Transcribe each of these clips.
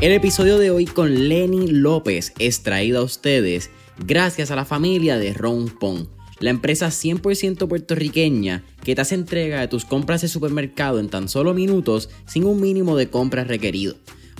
El episodio de hoy con Lenny López es traído a ustedes gracias a la familia de Ron Pong, la empresa 100% puertorriqueña que te hace entrega de tus compras de supermercado en tan solo minutos sin un mínimo de compras requerido.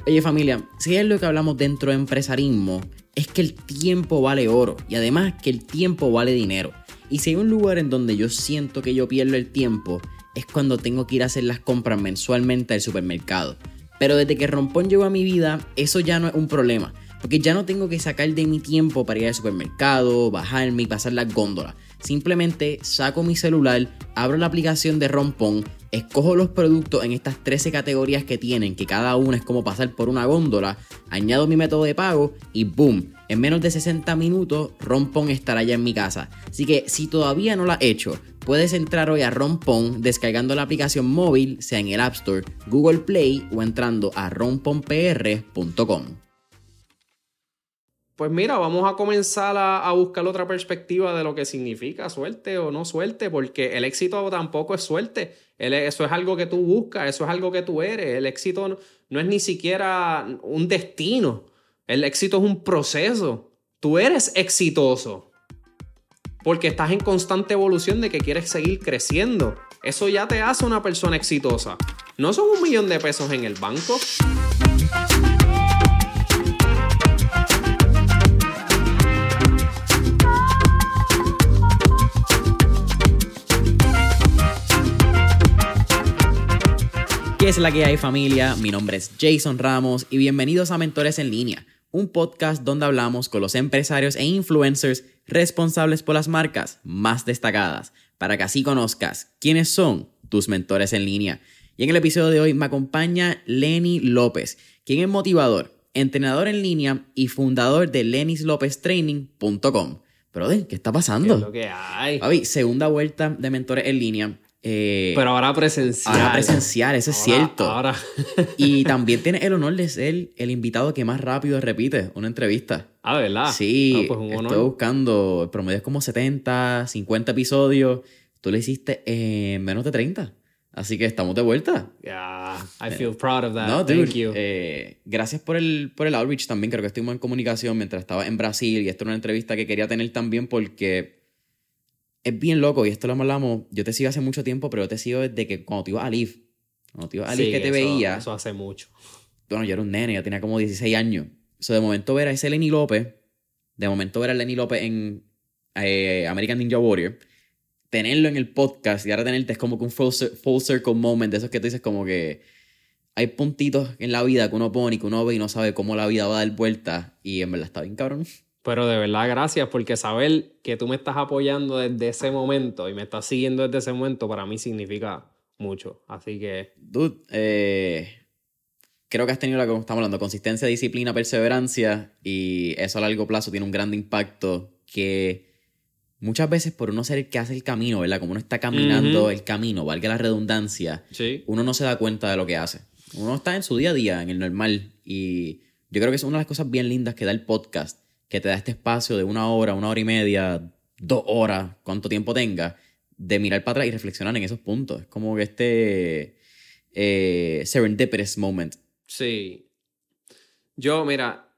Oye familia, si es lo que hablamos dentro de empresarismo, es que el tiempo vale oro y además que el tiempo vale dinero. Y si hay un lugar en donde yo siento que yo pierdo el tiempo, es cuando tengo que ir a hacer las compras mensualmente al supermercado. Pero desde que Rompón llegó a mi vida, eso ya no es un problema. Porque ya no tengo que sacar de mi tiempo para ir al supermercado, bajarme y pasar las góndolas. Simplemente saco mi celular, abro la aplicación de Rompón, escojo los productos en estas 13 categorías que tienen, que cada una es como pasar por una góndola, añado mi método de pago y boom, en menos de 60 minutos Rompón estará ya en mi casa. Así que si todavía no lo has hecho, puedes entrar hoy a Rompón descargando la aplicación móvil, sea en el App Store, Google Play o entrando a romponpr.com. Pues mira, vamos a comenzar a, buscar otra perspectiva de lo que significa suerte o no suerte, porque el éxito tampoco es suerte. eso es algo que tú buscas, eso es algo que tú eres. El éxito no, es ni siquiera un destino. El éxito es un proceso. Tú eres exitoso porque estás en constante evolución de que quieres seguir creciendo. Eso ya te hace una persona exitosa. No son un millón de pesos en el banco. ¿Qué es la que hay familia? Mi nombre es Jason Ramos y bienvenidos a Mentores en línea, un podcast donde hablamos con los empresarios e influencers responsables por las marcas más destacadas, para que así conozcas quiénes son tus mentores en línea. Y en el episodio de hoy me acompaña Lenny López, quien es motivador, entrenador en línea y fundador de lennyslopeztraining.com. Pero, ¿qué está pasando? ¿Qué es lo que hay? segunda vuelta de mentores en línea. Eh, Pero ahora presencial. Ahora presencial, eso es cierto. Ahora. y también tiene el honor de ser el invitado que más rápido repite una entrevista. Ah, ¿verdad? Sí, pues estoy buscando, el promedio es como 70, 50 episodios. Tú lo hiciste en menos de 30. Así que estamos de vuelta. Yeah, I feel proud of that. No, Thank you. Eh, gracias por el, por el outreach también. Creo que estuvimos en comunicación mientras estaba en Brasil y esto era una entrevista que quería tener también porque es bien loco y esto lo hablamos. Yo te sigo hace mucho tiempo, pero yo te sigo desde que cuando te ibas a Liv. Cuando te ibas a Liv que te veía. Eso hace mucho. Bueno, yo era un nene, yo tenía como 16 años. Eso de momento ver a ese Lenny López, de momento ver a Lenny López en eh, American Ninja Warrior, tenerlo en el podcast y ahora tenerte es como que un full, full circle moment de esos que tú dices como que hay puntitos en la vida que uno pone y que uno ve y no sabe cómo la vida va a dar vuelta y en verdad está bien cabrón. Pero de verdad, gracias, porque saber que tú me estás apoyando desde ese momento y me estás siguiendo desde ese momento, para mí significa mucho. Así que. Dude, eh, creo que has tenido la que estamos hablando: consistencia, disciplina, perseverancia, y eso a largo plazo tiene un gran impacto que muchas veces por uno ser el que hace el camino, ¿verdad? Como uno está caminando el camino, valga la redundancia, uno no se da cuenta de lo que hace. Uno está en su día a día, en el normal, y yo creo que es una de las cosas bien lindas que da el podcast que te da este espacio de una hora, una hora y media, dos horas, cuánto tiempo tenga, de mirar para atrás y reflexionar en esos puntos. Es como que este eh, serendipitous moment. Sí. Yo, mira,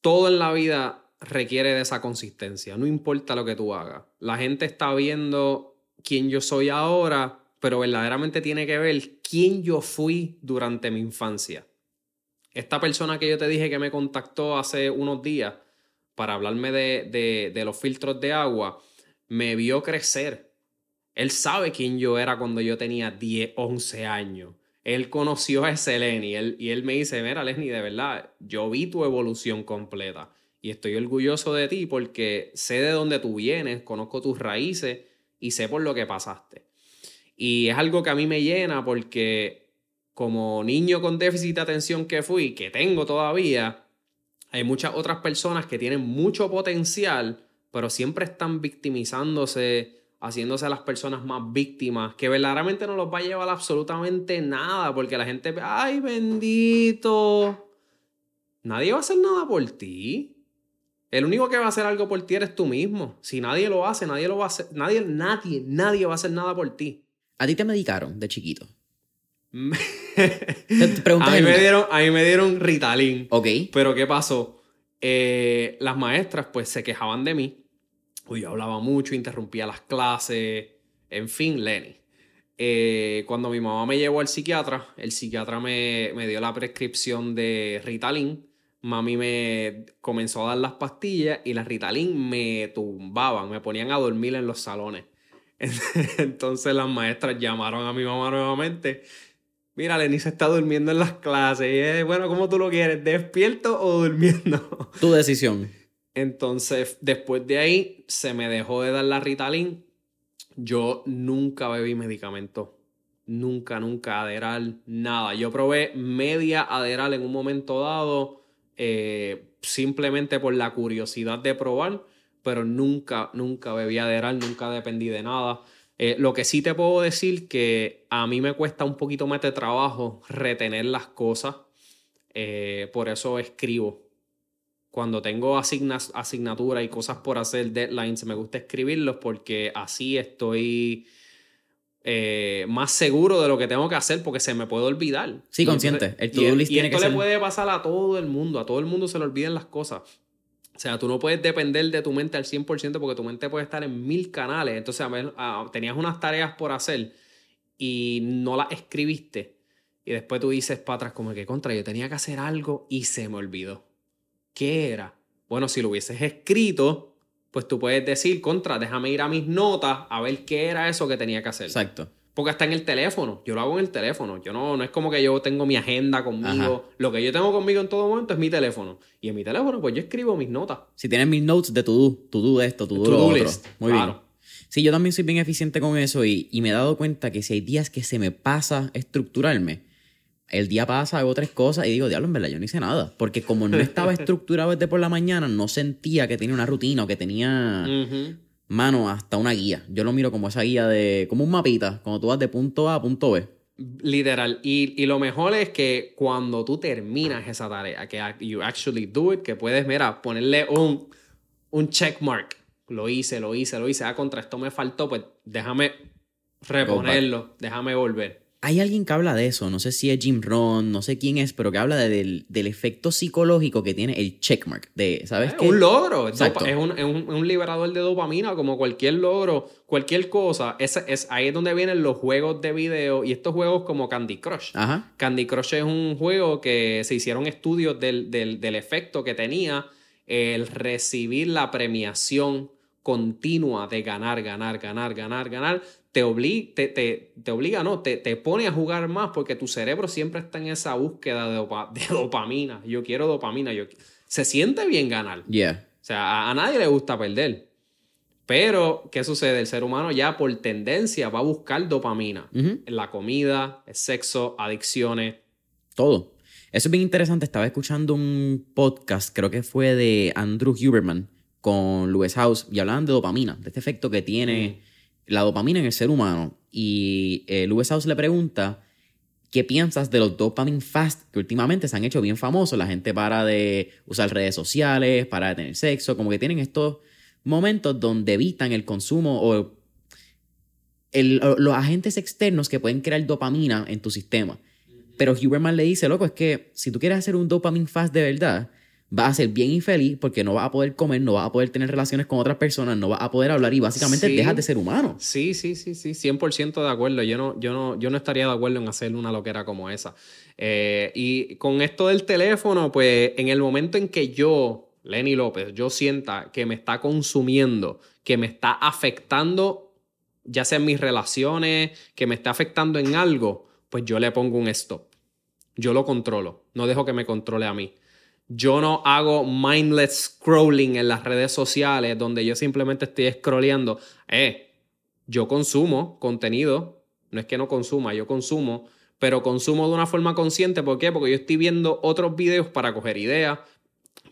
todo en la vida requiere de esa consistencia, no importa lo que tú hagas. La gente está viendo quién yo soy ahora, pero verdaderamente tiene que ver quién yo fui durante mi infancia. Esta persona que yo te dije que me contactó hace unos días para hablarme de, los filtros de agua, me vio crecer. Él sabe quién yo era cuando yo tenía 10, 11 años. Él conoció a ese Lenny él, y él me dice, mira Lenny, de verdad, yo vi tu evolución completa y estoy orgulloso de ti porque sé de dónde tú vienes, conozco tus raíces y sé por lo que pasaste. Y es algo que a mí me llena porque como niño con déficit de atención que fui, que tengo todavía, hay muchas otras personas que tienen mucho potencial, pero siempre están victimizándose, haciéndose a las personas más víctimas, que verdaderamente no los va a llevar absolutamente nada, porque la gente, ay bendito, nadie va a hacer nada por ti. El único que va a hacer algo por ti eres tú mismo. Si nadie lo hace, nadie lo va a hacer, nadie, nadie, nadie va a hacer nada por ti. ¿A ti te medicaron de chiquito? a, mí me dieron, a mí me dieron Ritalin. Ok. Pero ¿qué pasó? Eh, las maestras pues se quejaban de mí. Yo hablaba mucho, interrumpía las clases. En fin, Lenny. Eh, cuando mi mamá me llevó al psiquiatra, el psiquiatra me, me dio la prescripción de Ritalin. Mami me comenzó a dar las pastillas y las Ritalin me tumbaban, me ponían a dormir en los salones. Entonces las maestras llamaron a mi mamá nuevamente. Mira, Lenny se está durmiendo en las clases. Y bueno, ¿cómo tú lo quieres? ¿Despierto o durmiendo? Tu decisión. Entonces, después de ahí, se me dejó de dar la Ritalin. Yo nunca bebí medicamento. Nunca, nunca Aderal, nada. Yo probé media Aderal en un momento dado, eh, simplemente por la curiosidad de probar pero nunca, nunca bebí Adderall, nunca dependí de nada. Eh, lo que sí te puedo decir que a mí me cuesta un poquito más de trabajo retener las cosas, eh, por eso escribo. Cuando tengo asignaturas y cosas por hacer, deadlines, me gusta escribirlos porque así estoy eh, más seguro de lo que tengo que hacer porque se me puede olvidar. Sí, consciente. El to-do list y esto le puede pasar a todo el mundo, a todo el mundo se le olvidan las cosas. O sea, tú no puedes depender de tu mente al 100% porque tu mente puede estar en mil canales. Entonces, ah, tenías unas tareas por hacer y no las escribiste. Y después tú dices para atrás como que contra, yo tenía que hacer algo y se me olvidó. ¿Qué era? Bueno, si lo hubieses escrito, pues tú puedes decir contra, déjame ir a mis notas a ver qué era eso que tenía que hacer. Exacto. Porque está en el teléfono. Yo lo hago en el teléfono. Yo no, no es como que yo tengo mi agenda conmigo. Lo que yo tengo conmigo en todo momento es mi teléfono. Y en mi teléfono, pues yo escribo mis notas. Si tienes mis notes de to do, to do esto, to do lo otro. Muy bien. Sí, yo también soy bien eficiente con eso y, y, me he dado cuenta que si hay días que se me pasa estructurarme, el día pasa, hago tres cosas y digo, diablo, en verdad, yo no hice nada. Porque como no estaba estructurado desde por la mañana, no sentía que tenía una rutina o que tenía mano, hasta una guía. Yo lo miro como esa guía de, como un mapita, cuando tú vas de punto A a punto B. Literal. Y, lo mejor es que cuando tú terminas esa tarea, que you actually do it, que puedes, mira, ponerle un, un check mark. Lo hice, lo hice, lo hice. Ah, contra esto me faltó, pues déjame reponerlo, déjame volver hay alguien que habla de eso, no sé si es Jim Ron, no sé quién es, pero que habla del, efecto psicológico que tiene el checkmark. De, ¿sabes es Un logro, es un, liberador de dopamina, como cualquier logro, cualquier cosa. Es, es, ahí es donde vienen los juegos de video y estos juegos como Candy Crush. Candy Crush es un juego que se hicieron estudios del, del efecto que tenía el recibir la premiación continua de ganar, ganar, ganar, ganar, ganar, te, obliga, te, te, obliga, no, te, te, pone a jugar más porque tu cerebro siempre está en esa búsqueda de, dopamina. Yo quiero dopamina. Yo... Se siente bien ganar. Yeah. O sea, a, nadie le gusta perder. Pero, ¿qué sucede? El ser humano ya por tendencia va a buscar dopamina. En la comida, el sexo, adicciones. Todo. Eso es bien interesante. Estaba escuchando un podcast, creo que fue de Andrew Huberman con Lewis House, y hablaban de dopamina, de este efecto que tiene la dopamina en el ser humano. Y eh, House le pregunta, ¿qué piensas de los dopamine fast que últimamente se han hecho bien famosos? La gente para de usar redes sociales, para de tener sexo, como que tienen estos momentos donde evitan el consumo o los agentes externos que pueden crear dopamina en tu sistema. Pero Huberman le dice, loco, es que si tú quieres hacer un dopamine fast de verdad, vas a ser bien infeliz porque no vas a poder comer, no vas a poder tener relaciones con otras personas, no vas a poder hablar y básicamente dejas de ser humano. Sí, sí, sí, sí, 100% de acuerdo. Yo no, yo, no, yo no estaría de acuerdo en hacer una loquera como esa. Eh, y con esto del teléfono, pues en el momento en que yo, Lenny López, yo sienta que me está consumiendo, que me está afectando, ya sea en mis relaciones, que me está afectando en algo, pues yo le pongo un stop. Yo lo controlo, no dejo que me controle a mí. Yo no hago mindless scrolling en las redes sociales donde yo simplemente estoy scrolleando. Eh, yo consumo contenido. No es que no consuma, yo consumo, pero consumo de una forma consciente. ¿Por qué? Porque yo estoy viendo otros videos para coger ideas,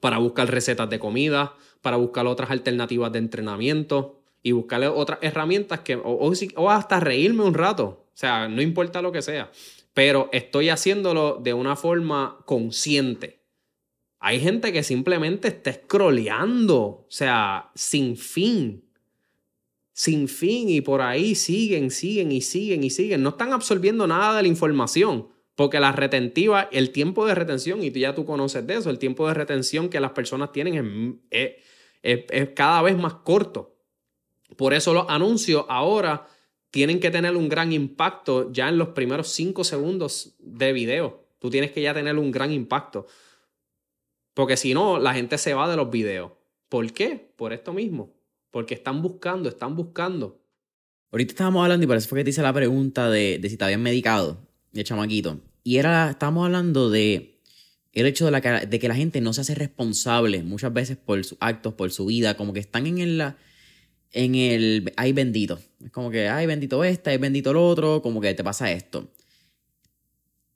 para buscar recetas de comida, para buscar otras alternativas de entrenamiento y buscar otras herramientas que, o hasta reírme un rato. O sea, no importa lo que sea, pero estoy haciéndolo de una forma consciente. Hay gente que simplemente está scrolleando, o sea, sin fin. sin fin y por ahí siguen, siguen y siguen y siguen. No están absorbiendo nada de la información. Porque la retentiva, el tiempo de retención, y ya tú conoces de eso, el tiempo de retención que las personas tienen es, es, cada vez más corto. Por eso los anuncios ahora tienen que tener un gran impacto ya en los primeros cinco segundos de video. Tú tienes que ya tener un gran impacto. Porque si no, la gente se va de los videos. ¿Por qué? Por esto mismo. Porque están buscando, están buscando. Ahorita estábamos hablando y por eso fue que te hice la pregunta de, de si te habían medicado de chamaquito. Y era, estábamos hablando de el hecho de, la, de que la gente no se hace responsable muchas veces por sus actos, por su vida, como que están en el, en el, ay bendito. Es como que, ay bendito este, ay bendito el otro, como que te pasa esto.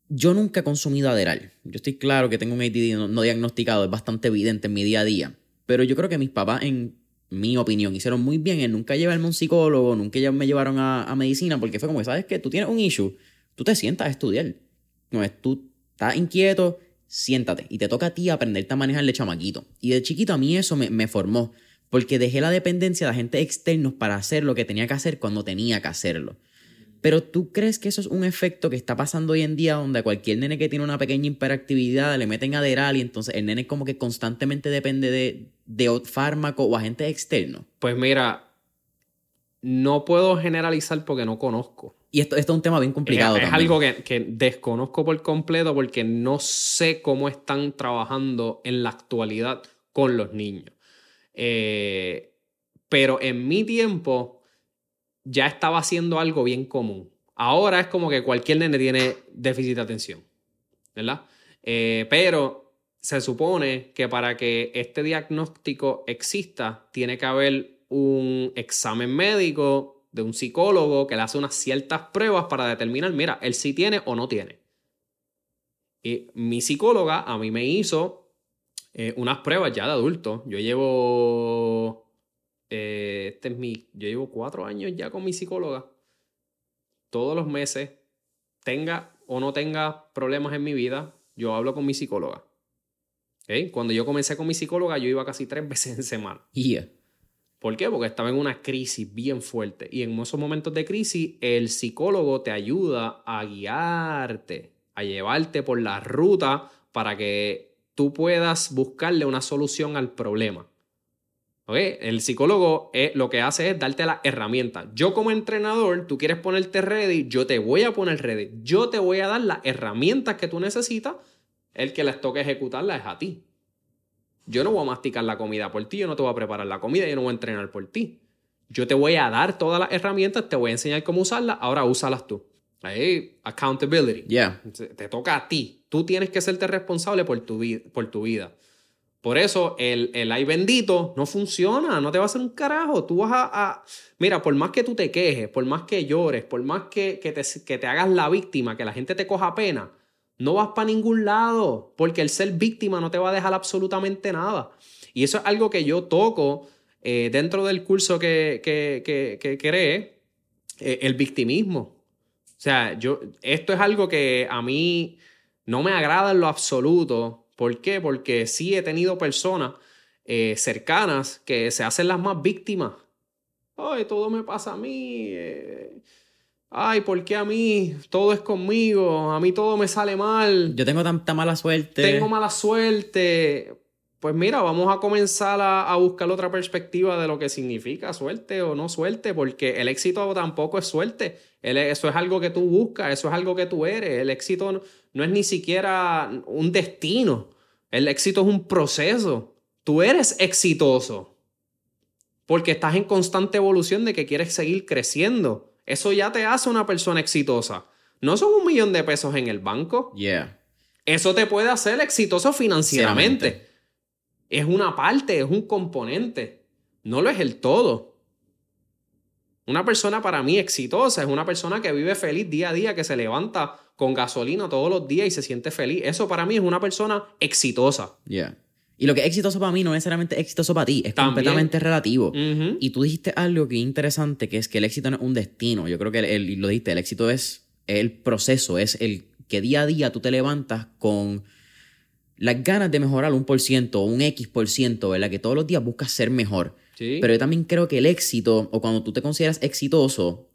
Yo nunca he consumido Aderal. Yo estoy claro que tengo un ADD no, diagnosticado, es bastante evidente en mi día a día. Pero yo creo que mis papás, en mi opinión, hicieron muy bien en nunca llevarme a un psicólogo, nunca me llevaron a, medicina, porque fue como, ¿sabes qué? Tú tienes un issue tú te sientas a estudiar. No es tú estás inquieto, siéntate. Y te toca a ti aprenderte a manejar de chamaquito. Y de chiquito a mí eso me, formó. Porque dejé la dependencia de agentes externos para hacer lo que tenía que hacer cuando tenía que hacerlo. Pero tú crees que eso es un efecto que está pasando hoy en día donde a cualquier nene que tiene una pequeña hiperactividad le meten aderal y entonces el nene como que constantemente depende de, de fármaco o agentes externos? Pues mira, no puedo generalizar porque no conozco. Y esto, esto es un tema bien complicado. Es, algo que, desconozco por completo porque no sé cómo están trabajando en la actualidad con los niños. Eh, pero en mi tiempo ya estaba haciendo algo bien común. Ahora es como que cualquier nene tiene déficit de atención, ¿verdad? Eh, pero se supone que para que este diagnóstico exista, tiene que haber un examen médico de un psicólogo que le hace unas ciertas pruebas para determinar, mira, él sí tiene o no tiene. Y mi psicóloga a mí me hizo eh, unas pruebas ya de adulto. Yo llevo, eh, este es mi, yo llevo cuatro años ya con mi psicóloga. Todos los meses, tenga o no tenga problemas en mi vida, yo hablo con mi psicóloga. Cuando yo comencé con mi psicóloga, yo iba casi tres veces en semana. Yeah. ¿Por qué? Porque estaba en una crisis bien fuerte. Y en esos momentos de crisis, el psicólogo te ayuda a guiarte, a llevarte por la ruta para que tú puedas buscarle una solución al problema. El psicólogo eh, lo que hace es darte la herramienta. Yo como entrenador, tú quieres ponerte ready, yo te voy a poner ready. Yo te voy a dar las herramientas que tú necesitas. El que les toque ejecutarlas es a ti. Yo no voy a masticar la comida por ti, yo no te voy a preparar la comida, yo no voy a entrenar por ti. Yo te voy a dar todas las herramientas, te voy a enseñar cómo usarlas, ahora úsalas tú. Ahí, accountability. Yeah. Te toca a ti. Tú tienes que serte responsable por tu, por tu vida. Por eso el, el ay bendito no funciona, no te va a hacer un carajo. Tú vas a, Mira, por más que tú te quejes, por más que llores, por más que, que, te, que te hagas la víctima, que la gente te coja pena, no vas para ningún lado, porque el ser víctima no te va a dejar absolutamente nada. Y eso es algo que yo toco eh, dentro del curso que, que, que, creé, eh, el victimismo. O sea, yo, esto es algo que a mí no me agrada en lo absoluto. ¿Por qué? Porque sí he tenido personas eh, cercanas que se hacen las más víctimas. Ay, todo me pasa a mí ay, ¿por qué a mí todo es conmigo? A mí todo me sale mal. Yo tengo tanta mala suerte. Tengo mala suerte. Pues mira, vamos a comenzar a, buscar otra perspectiva de lo que significa suerte o no suerte, porque el éxito tampoco es suerte. Eso es algo que tú buscas, eso es algo que tú eres. El éxito no, no es ni siquiera un destino. El éxito es un proceso. Tú eres exitoso porque estás en constante evolución de que quieres seguir creciendo. Eso ya te hace una persona exitosa. No son un millón de pesos en el banco. Yeah. Eso te puede hacer exitoso financieramente. Es una parte, es un componente. No lo es el todo. Una persona para mí exitosa es una persona que vive feliz día a día, que se levanta con gasolina todos los días y se siente feliz. Eso para mí es una persona exitosa. Yeah. Y lo que es exitoso para mí no es necesariamente exitoso para ti, es completamente relativo. Y tú dijiste algo que es interesante, que es que el éxito no es un destino. Yo creo que el, lo dijiste, el éxito es el proceso, es el que día a día tú te levantas con las ganas de mejorar un por ciento un X por ciento, ¿verdad? Que todos los días buscas ser mejor. Pero yo también creo que el éxito, o cuando tú te consideras exitoso,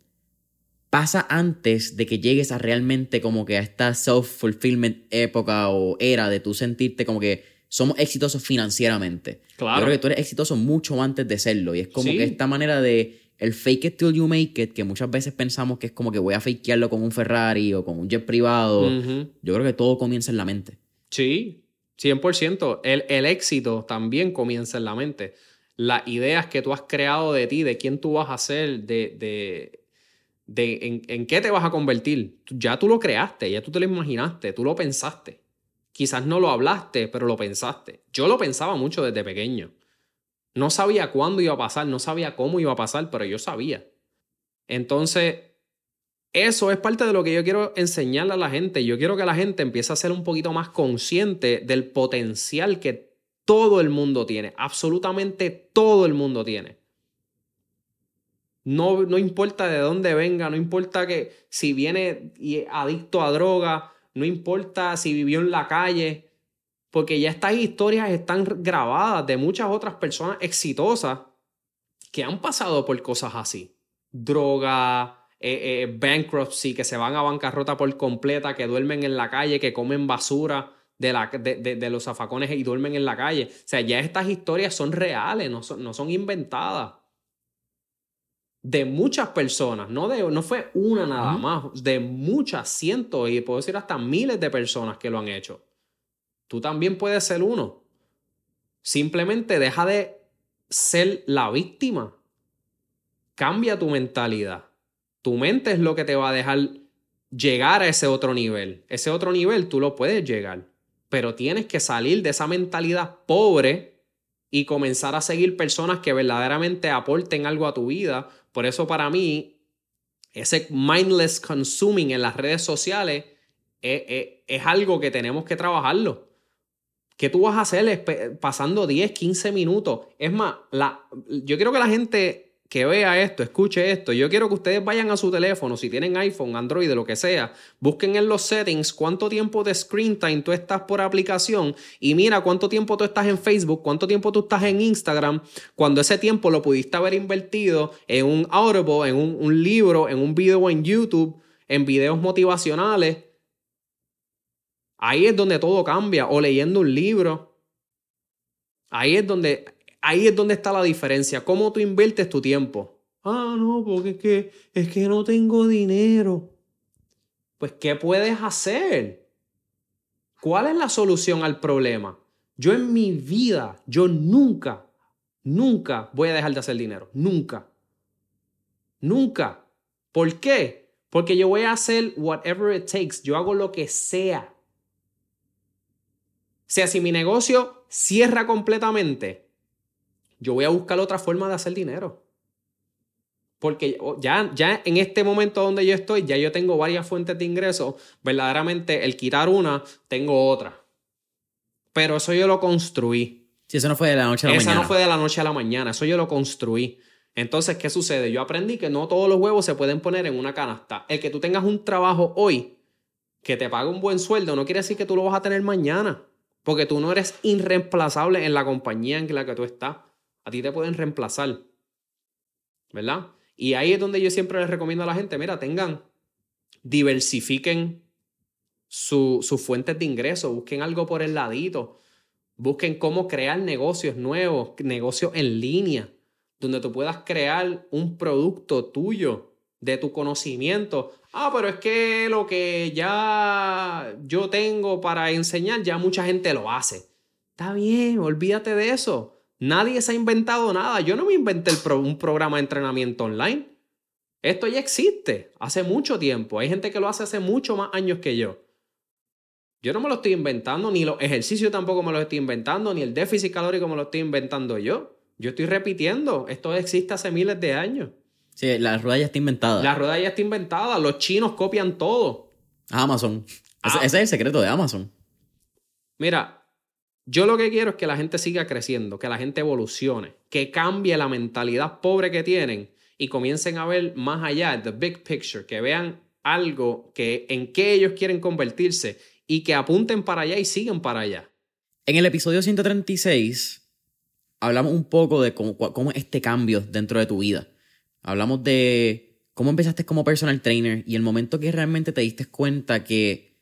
pasa antes de que llegues a realmente como que a esta self-fulfillment época o era de tú sentirte como que somos exitosos financieramente. Claro. Yo creo que tú eres exitoso mucho antes de serlo. Y es como que esta manera de el fake it till you make it, que muchas veces pensamos que es como que voy a fakearlo con un Ferrari o con un jet privado. Yo creo que todo comienza en la mente. Sí, 100%. El, el éxito también comienza en la mente. Las ideas que tú has creado de ti, de quién tú vas a ser, de, de, de en, en, qué te vas a convertir. Ya tú lo creaste, ya tú te lo imaginaste, tú lo pensaste. Quizás no lo hablaste, pero lo pensaste. Yo lo pensaba mucho desde pequeño. No sabía cuándo iba a pasar, no sabía cómo iba a pasar, pero yo sabía. Entonces, eso es parte de lo que yo quiero enseñarle a la gente. Yo quiero que la gente empiece a ser un poquito más consciente del potencial que todo el mundo tiene. Absolutamente todo el mundo tiene. No, no importa de dónde venga, no importa que si viene adicto a droga, no importa si vivió en la calle, porque ya estas historias están grabadas de muchas otras personas exitosas que han pasado por cosas así. Droga, eh, eh, bankruptcy, que se van a bancarrota por completa, que duermen en la calle, que comen basura de, la, de, los zafacones y duermen en la calle. O sea, ya estas historias son reales, no son, no son inventadas. De muchas personas, no, de, no fue una nada más, de muchas, cientos y puedo decir hasta miles de personas que lo han hecho. Tú también puedes ser uno. Simplemente deja de ser la víctima. Cambia tu mentalidad. Tu mente es lo que te va a dejar llegar a ese otro nivel. Ese otro nivel tú lo puedes llegar, pero tienes que salir de esa mentalidad pobre y comenzar a seguir personas que verdaderamente aporten algo a tu vida. Por eso para mí, ese mindless consuming en las redes sociales es, es algo que tenemos que trabajarlo. ¿Qué tú vas a hacer pasando 10, 15 minutos? Es más, la, yo quiero que la gente que vea esto, escuche esto, yo quiero que ustedes vayan a su teléfono, si tienen iPhone, Android, lo que sea, busquen en los settings cuánto tiempo de screen time tú estás por aplicación y mira cuánto tiempo tú estás en Facebook, cuánto tiempo tú estás en Instagram, cuando ese tiempo lo pudiste haber invertido en un Audible, en un, un libro, en un video en YouTube, en videos motivacionales Ahí es donde todo cambia. O leyendo un libro. Ahí es donde, ahí es donde está la diferencia. ¿Cómo tú inviertes tu tiempo? Ah, no, porque es que, es que no tengo dinero. Pues, ¿qué puedes hacer? ¿Cuál es la solución al problema? Yo en mi vida, yo nunca, nunca voy a dejar de hacer dinero. Nunca. Nunca. ¿Por qué? Porque yo voy a hacer whatever it takes. Yo hago lo que sea sea, si mi negocio cierra completamente, yo voy a buscar otra forma de hacer dinero. Porque ya, ya en este momento donde yo estoy, ya yo tengo varias fuentes de ingresos. Verdaderamente, el quitar una, tengo otra. Pero eso yo lo construí. Sí, eso no fue de la noche a la mañana. Eso no fue de la noche a la mañana. Eso yo lo construí. Entonces, ¿qué sucede? Yo aprendí que no todos los huevos se pueden poner en una canasta. El que tú tengas un trabajo hoy que te pague un buen sueldo no quiere decir que tú lo vas a tener mañana. Porque tú no eres irreemplazable en la compañía en la que tú estás. A ti te pueden reemplazar. ¿Verdad? Y ahí es donde yo siempre les recomiendo a la gente, mira, tengan, diversifiquen sus fuentes de ingresos, busquen algo por el ladito, busquen cómo crear negocios nuevos, negocios en línea, donde tú puedas crear un producto tuyo de tu conocimiento. Ah, pero es que lo que ya yo tengo para enseñar, ya mucha gente lo hace. Está bien, olvídate de eso. Nadie se ha inventado nada. Yo no me inventé un programa de entrenamiento online. Esto ya existe hace mucho tiempo. Hay gente que lo hace hace mucho más años que yo. Yo no me lo estoy inventando, ni los ejercicios tampoco me los estoy inventando, ni el déficit calórico me lo estoy inventando yo. Yo estoy repitiendo. Esto existe hace miles de años. Sí, la rueda ya está inventada. La rueda ya está inventada. Los chinos copian todo. Amazon. Ese, es el secreto de Amazon. Mira, yo lo que quiero es que la gente siga creciendo, que la gente evolucione, que cambie la mentalidad pobre que tienen y comiencen a ver más allá, the big picture, que vean algo que, en que ellos quieren convertirse y que apunten para allá y sigan para allá. En el episodio 136 hablamos un poco de cómo, cómo es este cambio dentro de tu vida. Hablamos de cómo empezaste como personal trainer y el momento que realmente te diste cuenta que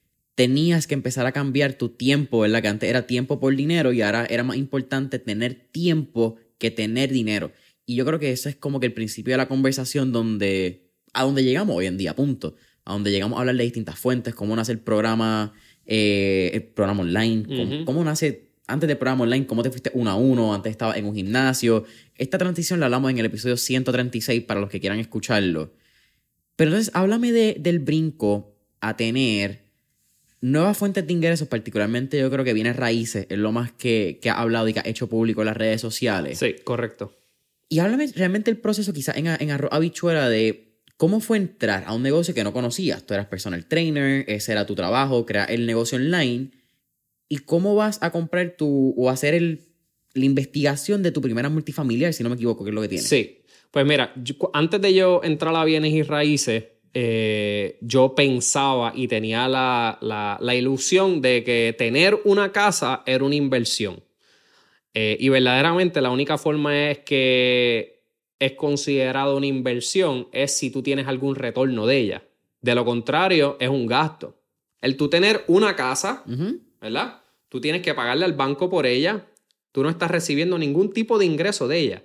tenías que empezar a cambiar tu tiempo, ¿verdad? Que antes era tiempo por dinero y ahora era más importante tener tiempo que tener dinero. Y yo creo que eso es como que el principio de la conversación donde, a donde llegamos hoy en día, punto. A donde llegamos a hablar de distintas fuentes, cómo nace el programa, eh, el programa online, cómo nace antes del programa online, cómo te fuiste uno a uno, antes estaba en un gimnasio. Esta transición la hablamos en el episodio 136 para los que quieran escucharlo. Pero entonces, háblame de, del brinco a tener nuevas fuentes de ingresos, particularmente yo creo que viene raíces, es lo más que, que ha hablado y que ha hecho público en las redes sociales. Sí, correcto. Y háblame realmente el proceso, quizás en, en Arroz Habichuela, de cómo fue entrar a un negocio que no conocías. Tú eras personal trainer, ese era tu trabajo, crear el negocio online y cómo vas a comprar tu o hacer el, la investigación de tu primera multifamiliar, si no me equivoco, que es lo que tienes. Sí, pues mira, antes de yo entrar a bienes y raíces, eh, yo pensaba y tenía la, la, ilusión de que tener una casa era una inversión. Eh, y verdaderamente la única forma es que es considerado una inversión es si tú tienes algún retorno de ella. De lo contrario, es un gasto. El tú tener una casa, ¿verdad? Tú tienes que pagarle al banco por ella. Tú no estás recibiendo ningún tipo de ingreso de ella.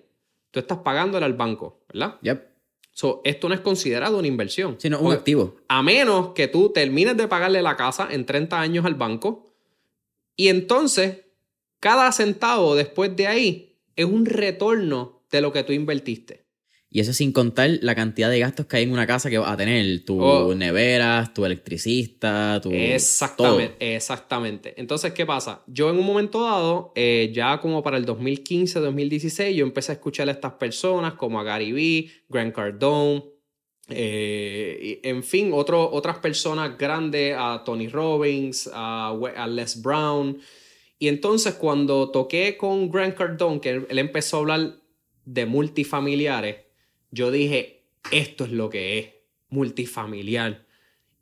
Tú estás pagándole al banco, ¿verdad? Yep. So, esto no es considerado una inversión. Sino un activo. A menos que tú termines de pagarle la casa en 30 años al banco y entonces cada centavo después de ahí es un retorno de lo que tú invertiste. Y eso sin contar la cantidad de gastos que hay en una casa que vas a tener. Tu oh. neveras, tu electricista, tu. Exactamente, exactamente. Entonces, ¿qué pasa? Yo en un momento dado, eh, ya como para el 2015, 2016, yo empecé a escuchar a estas personas como a Gary Vee, Grant Cardone, eh, en fin, otras personas grandes, a Tony Robbins, a, a, Les Brown. Y entonces cuando toqué con Grant Cardone, que él empezó a hablar de multifamiliares, yo dije, esto es lo que es, multifamiliar.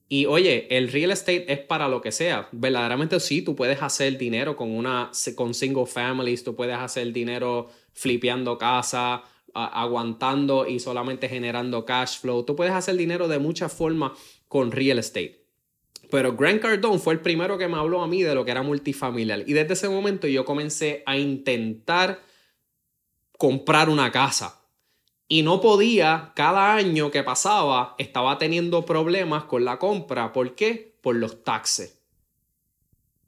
Y oye, el real estate es para lo que sea. Verdaderamente sí, tú puedes hacer dinero con una con single families, tú puedes hacer dinero flipeando casa, aguantando y solamente generando cash flow. Tú puedes hacer dinero de muchas formas con real estate. Pero Grant Cardone fue el primero que me habló a mí de lo que era multifamiliar. Y desde ese momento yo comencé a intentar comprar una casa y no podía, cada año que pasaba, estaba teniendo problemas con la compra. ¿Por qué? Por los taxes.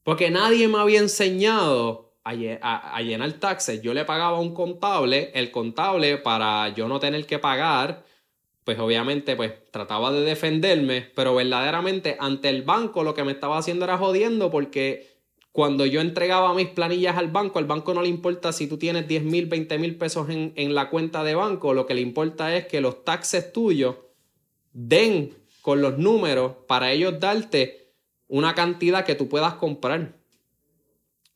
Porque nadie me había enseñado a, llenar taxes. Yo le pagaba a un contable, el contable para yo no tener que pagar, pues obviamente pues trataba de defenderme, pero verdaderamente ante el banco lo que me estaba haciendo era jodiendo porque cuando yo entregaba mis planillas al banco, al banco no le importa si tú tienes 10 mil, 20 mil pesos en, en, la cuenta de banco, lo que le importa es que los taxes tuyos den con los números para ellos darte una cantidad que tú puedas comprar.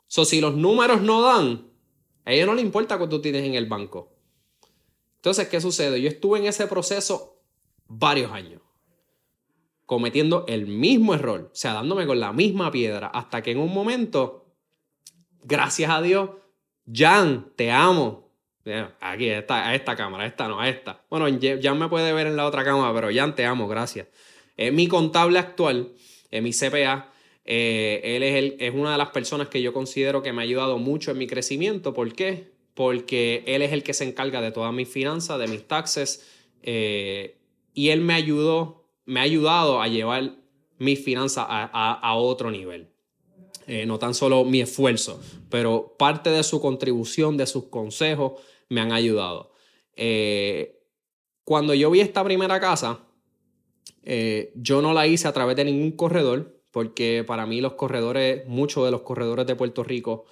So, si los números no dan, a ellos no le importa cuánto tienes en el banco. Entonces, ¿qué sucede? Yo estuve en ese proceso varios años cometiendo el mismo error, o sea, dándome con la misma piedra, hasta que en un momento, gracias a Dios, Jan, te amo. Aquí, esta, a esta cámara, esta no, a esta. Bueno, Jan me puede ver en la otra cámara, pero Jan, te amo, gracias. Es mi contable actual, es mi CPA. Eh, él es, el, es una de las personas que yo considero que me ha ayudado mucho en mi crecimiento. ¿Por qué? Porque él es el que se encarga de todas mis finanzas, de mis taxes. Eh, y él me ayudó me ha ayudado a llevar mis finanzas a, otro nivel. Eh, no tan solo mi esfuerzo, pero parte de su contribución, de sus consejos, me han ayudado. Eh, cuando yo vi esta primera casa, eh, yo no la hice a través de ningún corredor, porque para mí los corredores, muchos de los corredores de Puerto Rico,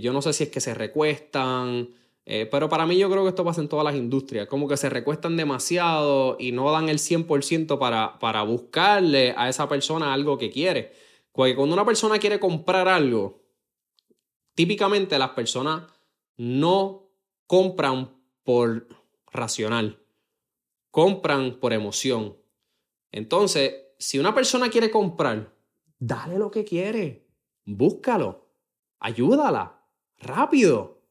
yo no sé si es que se recuestan, eh, pero para mí yo creo que esto pasa en todas las industrias, como que se recuestan demasiado y no dan el 100% para, para buscarle a esa persona algo que quiere. Porque cuando una persona quiere comprar algo, típicamente las personas no compran por racional, compran por emoción. Entonces, si una persona quiere comprar, dale lo que quiere, búscalo, ayúdala, rápido.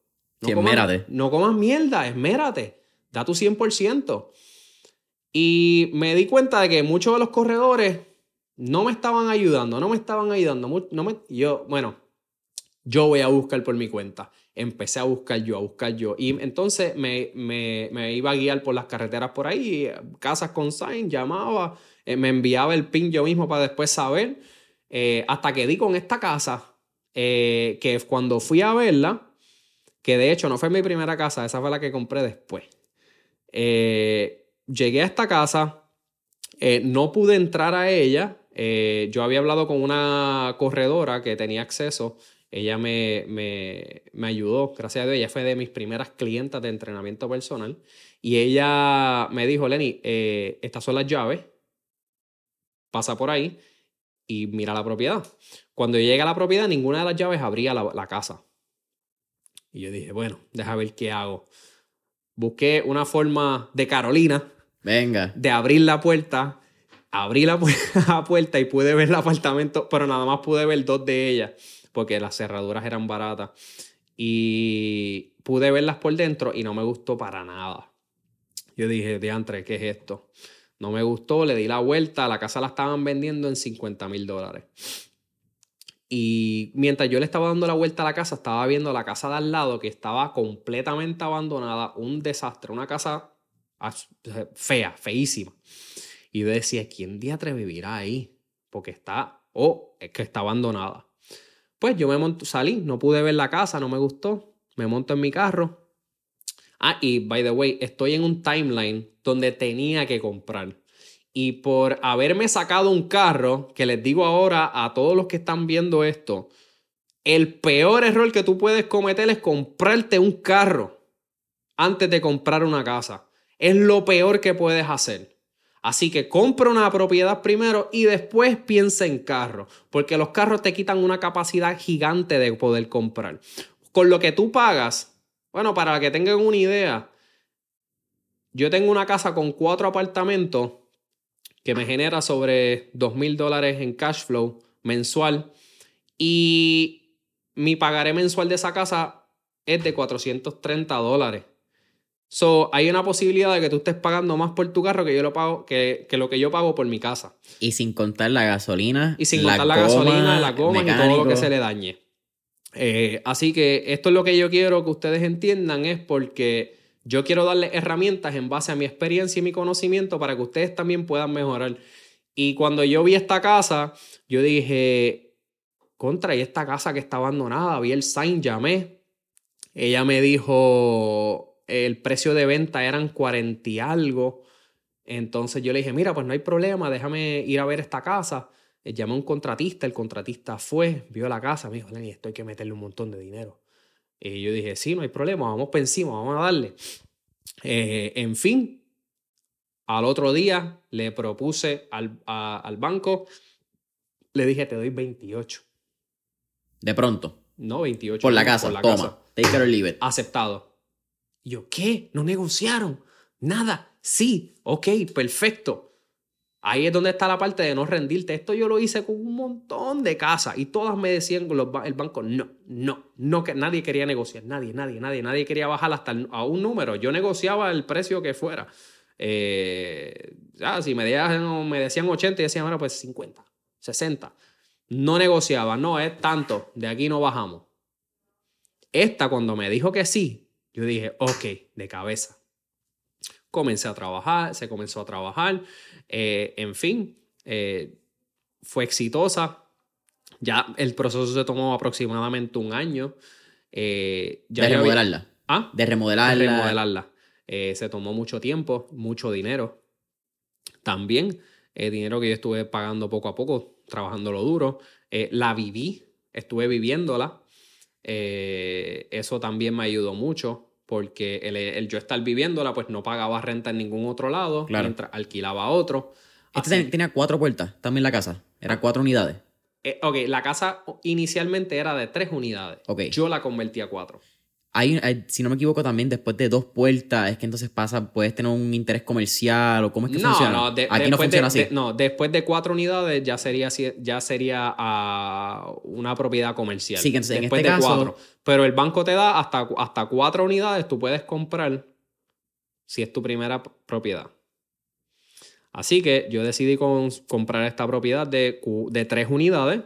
No Sí, comas- esmérate. No comas mierda, esmérate. Da tu 100%. Y me di cuenta de que muchos de los corredores no me estaban ayudando, no me estaban ayudando. No me, yo, bueno, yo voy a buscar por mi cuenta. Empecé a buscar yo, a buscar yo. Y entonces me, me- me iba a guiar por las carreteras por ahí, casas con sign, llamaba, eh, me enviaba el pin yo mismo para después saber. eh, hasta que di con esta casa, eh, que cuando fui a verla, que de hecho no fue mi primera casa, esa fue la que compré después. Eh, llegué a esta casa, eh, no pude entrar a ella. eh, yo había hablado con una corredora que tenía acceso. Ella me, me, me ayudó, gracias a Dios. Ella fue de mis primeras clientas de entrenamiento personal. Y ella me dijo, Lenny, estas son las llaves. Pasa por ahí y mira la propiedad. Cuando yo llegué a la propiedad, ninguna de las llaves abría la, la casa. Y yo dije, bueno, deja ver qué hago. Busqué una forma de Carolina Venga. de abrir la puerta. Abrí la, pu- la puerta y pude ver el apartamento, pero nada más pude ver dos de ellas porque las cerraduras eran baratas. Y pude verlas por dentro y no me gustó para nada. Yo dije, diantre, ¿qué es esto? No me gustó, le di la vuelta, la casa la estaban vendiendo en 50 mil dólares. Y mientras yo le estaba dando la vuelta a la casa, estaba viendo la casa de al lado que estaba completamente abandonada, un desastre, una casa as- fea, feísima. Y decía, ¿quién diatre vivirá ahí? Porque está, o es que está abandonada. Pues yo me monto, salí, no pude ver la casa, no me gustó, me monto en mi carro. Ah, y by the way, estoy en un timeline donde tenía que comprar. Y por haberme sacado un carro, que les digo ahora a todos los que están viendo esto, el peor error que tú puedes cometer es comprarte un carro antes de comprar una casa. Es lo peor que puedes hacer. Así que compra una propiedad primero y después piensa en carro, porque los carros te quitan una capacidad gigante de poder comprar. Con lo que tú pagas, bueno, para que tengan una idea, yo tengo una casa con cuatro apartamentos que me genera sobre dos mil dólares en cash flow mensual y mi pagaré mensual de esa casa es de 430 dólares. So, hay una posibilidad de que tú estés pagando más por tu carro que yo lo pago, que, que lo que yo pago por mi casa. Y sin contar la gasolina. Y sin contar la gasolina, la goma y todo lo que se le dañe. Eh, así que esto es lo que yo quiero que ustedes entiendan, es porque yo quiero darles herramientas en base a mi experiencia y mi conocimiento para que ustedes también puedan mejorar. Y cuando yo vi esta casa, yo dije, contra, y esta casa que está abandonada, vi el sign, llamé. Ella me dijo, el precio de venta eran 40 y algo. Entonces yo le dije, mira, pues no hay problema, déjame ir a ver esta casa. Llamé a un contratista, el contratista fue, vio la casa, me dijo, esto hay que meterle un montón de dinero. Y yo dije, sí, no hay problema, vamos por encima, vamos a darle. Eh, en fin, al otro día le propuse al, a- al banco, le dije, te doy 28. De pronto. No, 28. Por la casa. por la Toma. casa. Take it or leave it. Aceptado. Y yo, ¿qué? ¿No negociaron? Nada. Sí, ok, perfecto. Ahí es donde está la parte de no rendirte. Esto yo lo hice con un montón de casas y todas me decían el banco, no, no, no, que nadie quería negociar, nadie, nadie, nadie, nadie quería bajar hasta a un número. Yo negociaba el precio que fuera. Eh, ya, si me decían, me decían 80 y decían, bueno, pues 50, 60. No negociaba, no, es tanto, de aquí no bajamos. Esta, cuando me dijo que sí, yo dije, ok, de cabeza. Comencé a trabajar, se comenzó a trabajar, eh, en fin, eh, fue exitosa. Ya el proceso se tomó aproximadamente un año. Eh, ya de había- remodelarla. ¿Ah? De remodelarla. de remodelarla. Se tomó mucho tiempo, mucho dinero. También eh, dinero que yo estuve pagando poco a poco, trabajándolo duro. La viví, estuve viviéndola. Eso también me ayudó mucho porque el, el yo estar viviéndola, pues no pagaba renta en ningún otro lado, Claro. mientras alquilaba otro. Este Así- ten- tenía cuatro puertas también la casa. Era cuatro unidades. eh, ok, la casa inicialmente era de tres unidades. Ok. Yo la convertí a cuatro. Hay, hay- si no me equivoco, también después de dos puertas, es que entonces pasa, puedes tener un interés comercial o cómo es que no, funciona. no, de- Aquí no funciona de, así. de- no, después de cuatro unidades ya sería, ya sería ah, una propiedad comercial. Sí, que entonces en después este de caso- cuatro. Pero el banco te da hasta, hasta cuatro unidades, tú puedes comprar si es tu primera propiedad. Así que yo decidí con- comprar esta propiedad de tres unidades.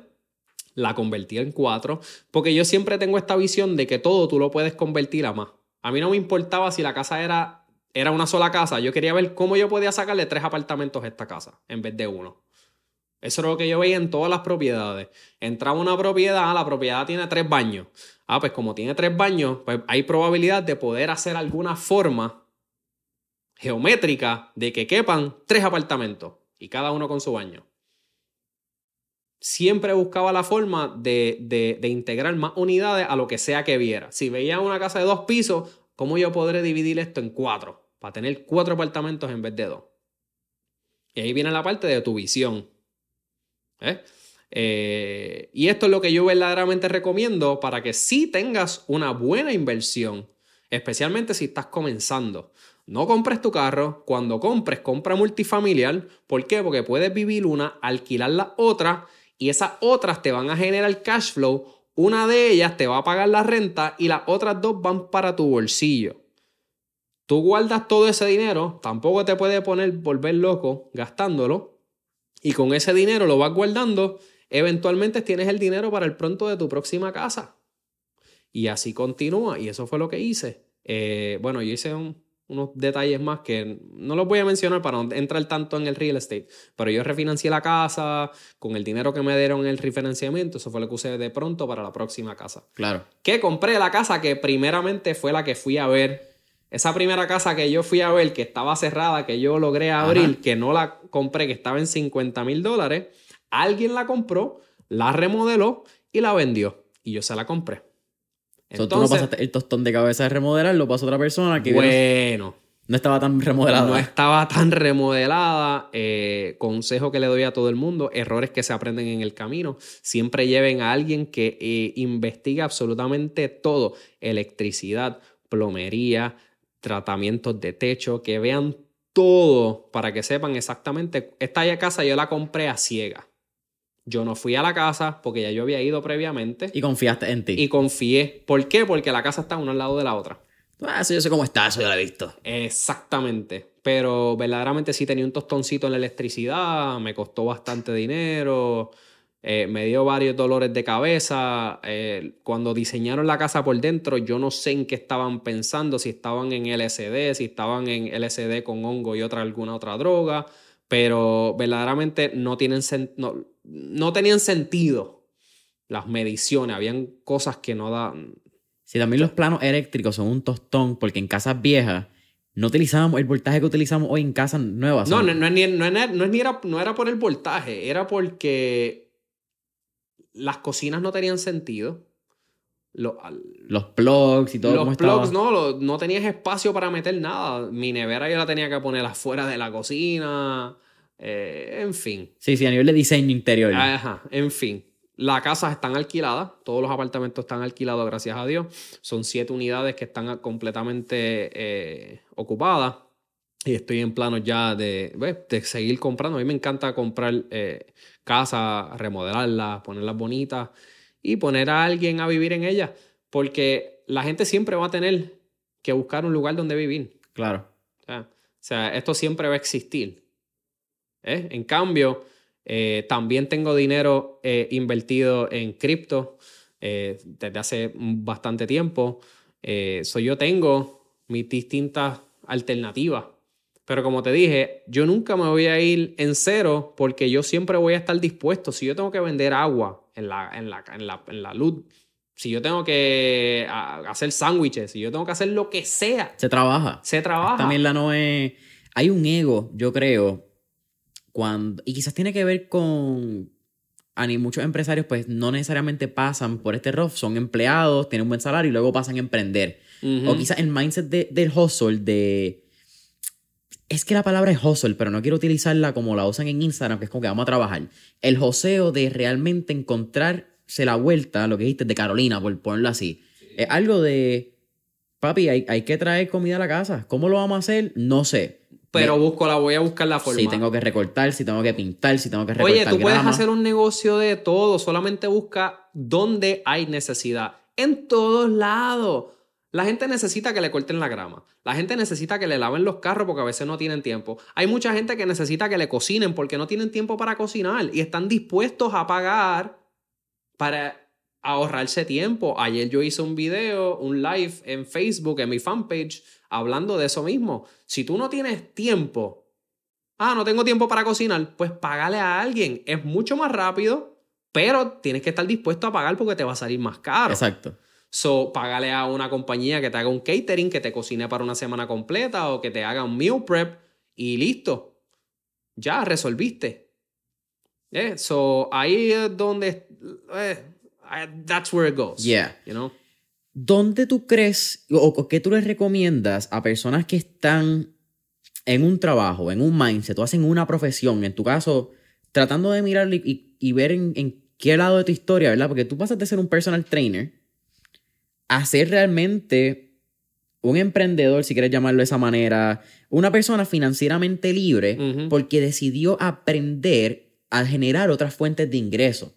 La convertí en cuatro. Porque yo siempre tengo esta visión de que todo tú lo puedes convertir a más. A mí no me importaba si la casa era, era una sola casa. Yo quería ver cómo yo podía sacarle tres apartamentos a esta casa en vez de uno. Eso era lo que yo veía en todas las propiedades. Entraba una propiedad, la propiedad tiene tres baños. Ah, pues como tiene tres baños, pues hay probabilidad de poder hacer alguna forma geométrica de que quepan tres apartamentos y cada uno con su baño. Siempre buscaba la forma de, de- de integrar más unidades a lo que sea que viera. Si veía una casa de dos pisos, ¿cómo yo podré dividir esto en cuatro? Para tener cuatro apartamentos en vez de dos. Y ahí viene la parte de tu visión. ¿Eh? Eh, y esto es lo que yo verdaderamente recomiendo para que sí tengas una buena inversión, especialmente si estás comenzando. No compres tu carro, cuando compres, compra multifamiliar. ¿Por qué? Porque puedes vivir una, alquilar la otra y esas otras te van a generar cash flow. Una de ellas te va a pagar la renta y las otras dos van para tu bolsillo. Tú guardas todo ese dinero, tampoco te puede poner volver loco gastándolo y con ese dinero lo vas guardando, eventualmente tienes el dinero para el pronto de tu próxima casa. Y así continúa, y eso fue lo que hice. Eh, bueno, yo hice un- unos detalles más que no los voy a mencionar para no entrar tanto en el real estate, pero yo refinancié la casa con el dinero que me dieron en el refinanciamiento, eso fue lo que usé de pronto para la próxima casa Claro. que compré la casa que primeramente fue la que fui a ver. Esa primera casa que yo fui a ver, que estaba cerrada, que yo logré abrir, Ajá. que no la compré, que estaba en 50 mil dólares, alguien la compró, la remodeló y la vendió. Y yo se la compré. So, tú no pasaste el tostón de cabeza de remodelar, lo pasó otra persona que bueno, no estaba tan remodelada. no estaba tan remodelada. eh, consejo que le doy a todo el mundo: errores que se aprenden en el camino. Siempre lleven a alguien que eh, investigue absolutamente todo: electricidad, plomería, tratamientos de techo, que vean todo para que sepan exactamente. Esta casa yo la compré a ciega. Yo no fui a la casa porque ya yo había ido previamente Y confiaste en ti. y confié. ¿Por qué? Porque la casa está una al lado de la otra. Ah, eso yo sé cómo está, eso ya lo he visto. Exactamente. Pero verdaderamente sí tenía un tostoncito en la electricidad, me costó bastante dinero, eh, me dio varios dolores de cabeza. eh, cuando diseñaron la casa por dentro, yo no sé en qué estaban pensando, si estaban en LSD, si estaban en LSD con hongo y otra alguna otra droga, pero verdaderamente no, tienen sen- no, no tenían sentido las mediciones, habían cosas que no dan... Si también los planos eléctricos son un tostón, porque en casas viejas no utilizábamos el voltaje que utilizamos hoy en casas nuevas. No, no, no, ni- no, no ni era, no era por el voltaje, era porque las cocinas no tenían sentido. Lo- al- Los plugs y todo los plugs no, no tenías espacio para meter nada. Mi nevera yo la tenía que poner afuera de la cocina. Eh, en fin. Sí, sí, a nivel de diseño interior. Ajá, en fin. Las casas están alquiladas, todos los apartamentos están alquilados, gracias a Dios. Son siete unidades que están completamente eh, ocupadas. Y estoy en planos ya de, de seguir comprando. A mí me encanta comprar eh, casas, remodelarlas, ponerlas bonitas y poner a alguien a vivir en ellas. Porque la gente siempre va a tener que buscar un lugar donde vivir. Claro. O sea, o sea, esto siempre va a existir. ¿Eh? En cambio, eh, también tengo dinero eh, invertido en cripto eh, desde hace bastante tiempo. Eh, so yo tengo mis distintas alternativas. Pero como te dije, yo nunca me voy a ir en cero porque yo siempre voy a estar dispuesto. Si yo tengo que vender agua en la, en la, en la, en la luz, si yo tengo que hacer sándwiches, si yo tengo que hacer lo que sea, Se trabaja. se trabaja. También la no es. Hay un ego, yo creo, cuando. Y quizás tiene que ver con. A ni muchos empresarios, pues no necesariamente pasan por este rough, son empleados, tienen un buen salario y luego pasan a emprender. O quizás el mindset de- del hustle, de. Es que la palabra es hustle, pero no quiero utilizarla como la usan en Instagram, que es como que vamos a trabajar. El joseo de realmente encontrarse la vuelta, lo que dijiste de Carolina, por ponerlo así. Es algo de. papi, hay, hay que traer comida a la casa. ¿Cómo lo vamos a hacer? No sé. Pero busco la, voy a buscar la forma. Si tengo que recortar, si tengo que pintar, si tengo que recortar Oye, tú puedes hacer un negocio de todo, solamente busca dónde hay necesidad. En todos lados. La gente necesita que le corten la grama. La gente necesita que le laven los carros porque a veces no tienen tiempo. Hay mucha gente que necesita que le cocinen porque no tienen tiempo para cocinar y están dispuestos a pagar para ahorrarse tiempo. Ayer yo hice un video, un live en Facebook, en mi fanpage, hablando de eso mismo. Si tú no tienes tiempo, ah, no tengo tiempo para cocinar, pues págale a alguien. Es mucho más rápido, pero tienes que estar dispuesto a pagar porque te va a salir más caro. Exacto. So, págale a una compañía que te haga un catering, que te cocine para una semana completa o que te haga un meal prep y listo. Ya resolviste. Eh, So, ahí es donde. eh, that's where it goes. Yeah. You know? ¿Dónde tú crees o, o qué tú les recomiendas a personas que están en un trabajo, en un mindset, o hacen una profesión, en tu caso, tratando de mirar y, y- y ver en, en qué lado de tu historia, ¿verdad? Porque tú pasas de ser un personal trainer a ser realmente un emprendedor, si quieres llamarlo de esa manera, una persona financieramente libre Ujú. porque decidió aprender a generar otras fuentes de ingreso.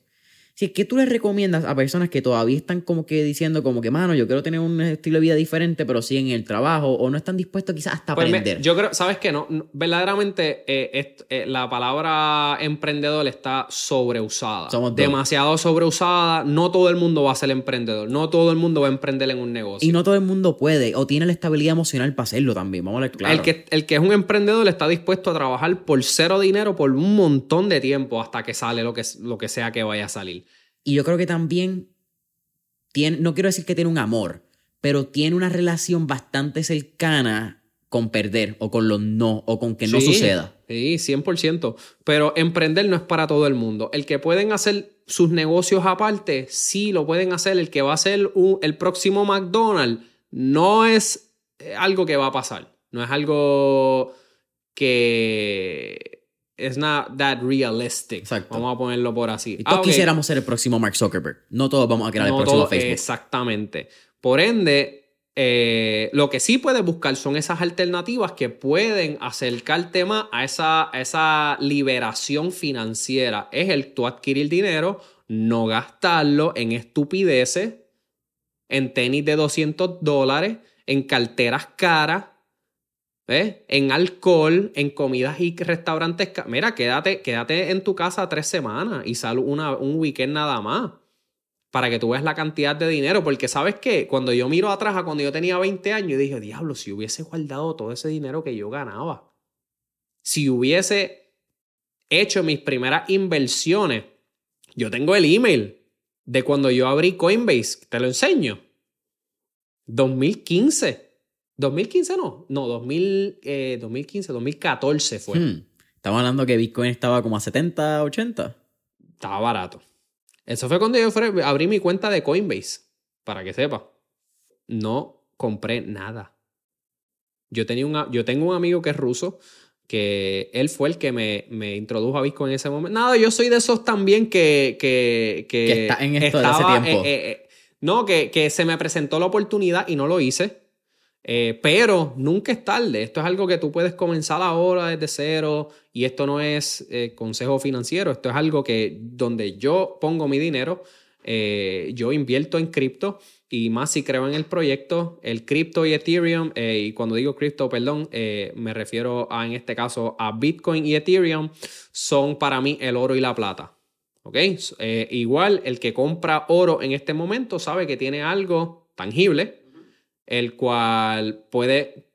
Si que tú les recomiendas a personas que todavía están como que diciendo como que, mano, yo quiero tener un estilo de vida diferente, pero siguen en el trabajo o no están dispuestos quizás hasta Pues me- aprender. yo creo, ¿sabes qué? No, verdaderamente eh, eh, la palabra emprendedor está sobreusada. Somos. Demasiado sobreusada. No todo el mundo va a ser emprendedor. No todo el mundo va a emprender en un negocio. Y no todo el mundo puede o tiene la estabilidad emocional para hacerlo también, vamos a ver claro. El, que, el que es un emprendedor está dispuesto a trabajar por cero dinero por un montón de tiempo hasta que sale lo que, lo que sea que vaya a salir. Y yo creo que también tiene, no quiero decir que tiene un amor, pero tiene una relación bastante cercana con perder o con los no o con que no Sí, suceda. Sí, 100%. Pero emprender no es para todo el mundo. El que pueden hacer sus negocios aparte, sí lo pueden hacer. El que va a ser un- el próximo McDonald's no es eh, algo que va a pasar. No es algo que es not that realistic. Exacto. Vamos a ponerlo por así. Y todos Ah, quisiéramos ser el próximo Mark Zuckerberg. No todos vamos a crear el próximo todo- Facebook. Exactamente. Por ende, eh, lo que sí puedes buscar son esas alternativas que pueden acercarte más a esa, a esa liberación financiera. Es el tú adquirir dinero, no gastarlo en estupideces, en tenis de 200 dólares, en carteras caras. En alcohol, en comidas y restaurantes. Mira, quédate, quédate en tu casa tres semanas y sal una, un weekend nada más para que tú veas la cantidad de dinero. Porque sabes qué, cuando yo miro atrás a cuando yo tenía 20 años, yo dije, diablo, si hubiese guardado todo ese dinero que yo ganaba, si hubiese hecho mis primeras inversiones, yo tengo el email de cuando yo abrí Coinbase, te lo enseño. 2015. 2015 no, no, 2000, eh, 2015, 2014 fue. Hmm. Estamos hablando que Bitcoin estaba como a 70, 80. Estaba barato. Eso fue cuando yo fue- abrí mi cuenta de Coinbase, para que sepa. No compré nada. Yo, tenía un, a- yo tengo un amigo que es ruso, que él fue el que me, me introdujo a Bitcoin en ese momento. Nada, yo soy de esos también que... Que, que, Que está en esto desde hace tiempo. eh, eh, eh, no, que, que se me presentó la oportunidad y no lo hice. Eh, pero nunca es tarde. Esto es algo que tú puedes comenzar ahora desde cero. Y esto no es eh, consejo financiero. Esto es algo que donde yo pongo mi dinero, eh, yo invierto en cripto. Y más si creo en el proyecto, el cripto y Ethereum. eh, y cuando digo cripto, perdón, eh, me refiero a, en este caso a Bitcoin y Ethereum. Son para mí el oro y la plata. ¿Ok? Eh, igual el que compra oro en este momento sabe que tiene algo tangible el cual puede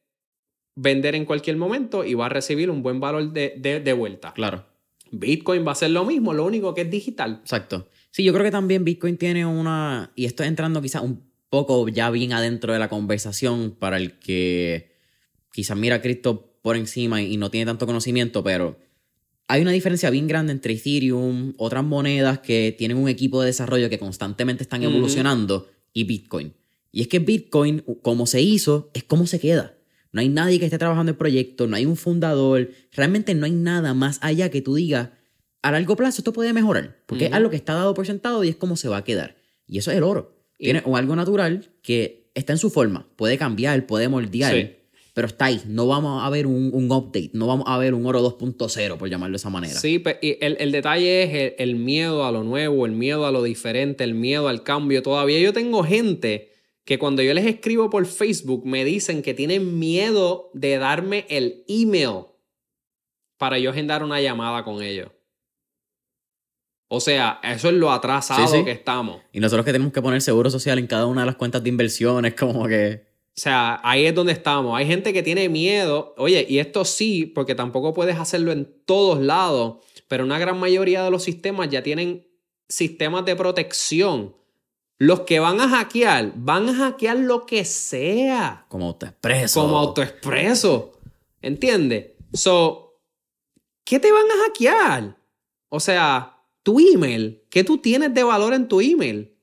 vender en cualquier momento y va a recibir un buen valor de, de- de vuelta. Claro. Bitcoin va a ser lo mismo, lo único que es digital. Exacto. Sí, yo creo que también Bitcoin tiene una. Y esto entrando quizás un poco ya bien adentro de la conversación para el que quizás mira a cripto por encima y no tiene tanto conocimiento, pero hay una diferencia bien grande entre Ethereum, otras monedas que tienen un equipo de desarrollo que constantemente están evolucionando y Bitcoin. Y es que Bitcoin, como se hizo, es como se queda. No hay nadie que esté trabajando el proyecto, no hay un fundador, realmente no hay nada más allá que tú digas, a largo plazo esto puede mejorar, porque es Ujú. algo que está dado por sentado y es como se va a quedar. Y eso es el oro. Y- Tiene o algo natural que está en su forma, puede cambiar, puede moldear, Sí. pero está ahí. No vamos a ver un, un update, no vamos a ver un oro 2.0, por llamarlo de esa manera. Sí, pe- y el, el detalle es el, el miedo a lo nuevo, el miedo a lo diferente, el miedo al cambio. Todavía yo tengo gente que cuando yo les escribo por Facebook me dicen que tienen miedo de darme el email para yo agendar una llamada con ellos. O sea, eso es lo atrasado Sí, sí. que estamos. Y nosotros que tenemos que poner seguro social en cada una de las cuentas de inversiones, como que... O sea, ahí es donde estamos. Hay gente que tiene miedo. Oye, y esto sí, porque tampoco puedes hacerlo en todos lados, pero una gran mayoría de los sistemas ya tienen sistemas de protección. Los que van a hackear, van a hackear lo que sea. Como autoexpreso. Como autoexpreso. ¿Entiendes? So, ¿qué te van a hackear? O sea, tu email. ¿Qué tú tienes de valor en tu email?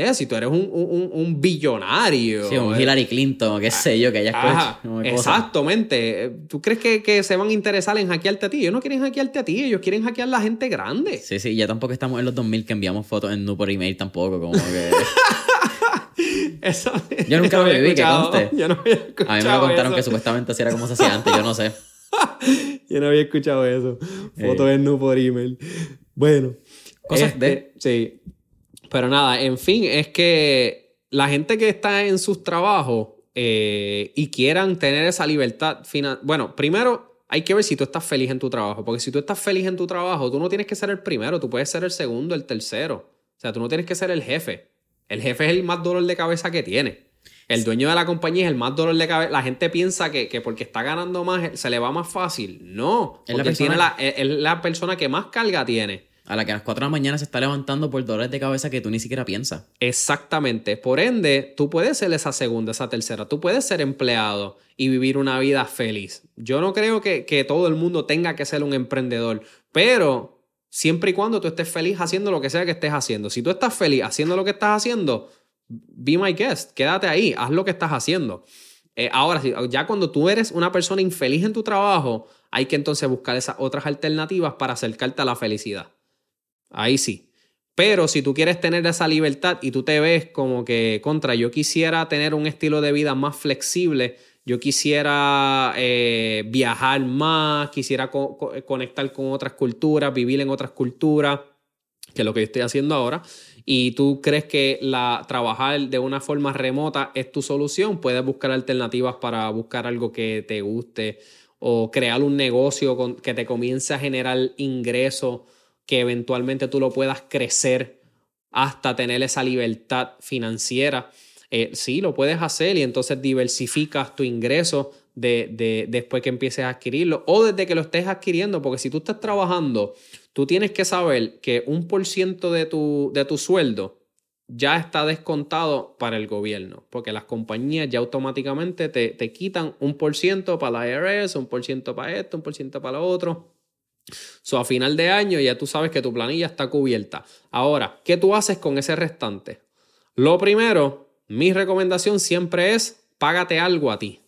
Eh, si tú eres un, un- un billonario. Sí, un eh, Hillary Clinton, qué sé yo, que hayas Ajá, exactamente. ¿Tú crees que, que se van a interesar en hackearte a ti? Ellos no quieren hackearte a ti, ellos quieren hackear a la gente grande. Sí, sí, ya tampoco estamos en los 2000 que enviamos fotos en nu por email tampoco, como que... Eso- Yo nunca lo viví, que conste. Yo no había escuchado A mí me lo contaron eso. que supuestamente así era como se hacía antes, yo no sé. Yo no había escuchado eso. Fotos Eh. en nu por email. Bueno. Cosas este, de- Sí. Pero nada, en fin, es que la gente que está en sus trabajos eh, y quieran tener esa libertad final. Bueno, primero hay que ver si tú estás feliz en tu trabajo. Porque si tú estás feliz en tu trabajo, tú no tienes que ser el primero, tú puedes ser el segundo, el tercero. O sea, tú no tienes que ser el jefe. El jefe es el más dolor de cabeza que tiene. El dueño de la compañía es el más dolor de cabeza. La gente piensa que, que porque está ganando más se le va más fácil. No, Es la tiene persona- la, es- es la persona que más carga tiene. A la que a las 4 de la mañana se está levantando por dolores de cabeza que tú ni siquiera piensas. Exactamente. Por ende, tú puedes ser esa segunda, esa tercera. Tú puedes ser empleado y vivir una vida feliz. Yo no creo que, que todo el mundo tenga que ser un emprendedor, pero siempre y cuando tú estés feliz haciendo lo que sea que estés haciendo. Si tú estás feliz haciendo lo que estás haciendo, be my guest. Quédate ahí, haz lo que estás haciendo. Eh, ahora, ya cuando tú eres una persona infeliz en tu trabajo, hay que entonces buscar esas otras alternativas para acercarte a la felicidad. Ahí sí. Pero si tú quieres tener esa libertad y tú te ves como que contra, yo quisiera tener un estilo de vida más flexible, yo quisiera eh, viajar más, quisiera co- co- conectar con otras culturas, vivir en otras culturas, que es lo que yo estoy haciendo ahora, y tú crees que la, trabajar de una forma remota es tu solución, puedes buscar alternativas para buscar algo que te guste o crear un negocio con- que te comience a generar ingresos que eventualmente tú lo puedas crecer hasta tener esa libertad financiera. Eh, sí, lo puedes hacer y entonces diversificas tu ingreso de, de- después que empieces a adquirirlo o desde que lo estés adquiriendo, porque si tú estás trabajando, tú tienes que saber que un por ciento de tu, de tu sueldo ya está descontado para el gobierno, porque las compañías ya automáticamente te, te quitan un por ciento para la IRS, un por ciento para esto, un por ciento para lo otro. So, a final de año ya tú sabes que tu planilla está cubierta. Ahora, ¿qué tú haces con ese restante? Lo primero, mi recomendación siempre es págate algo a ti.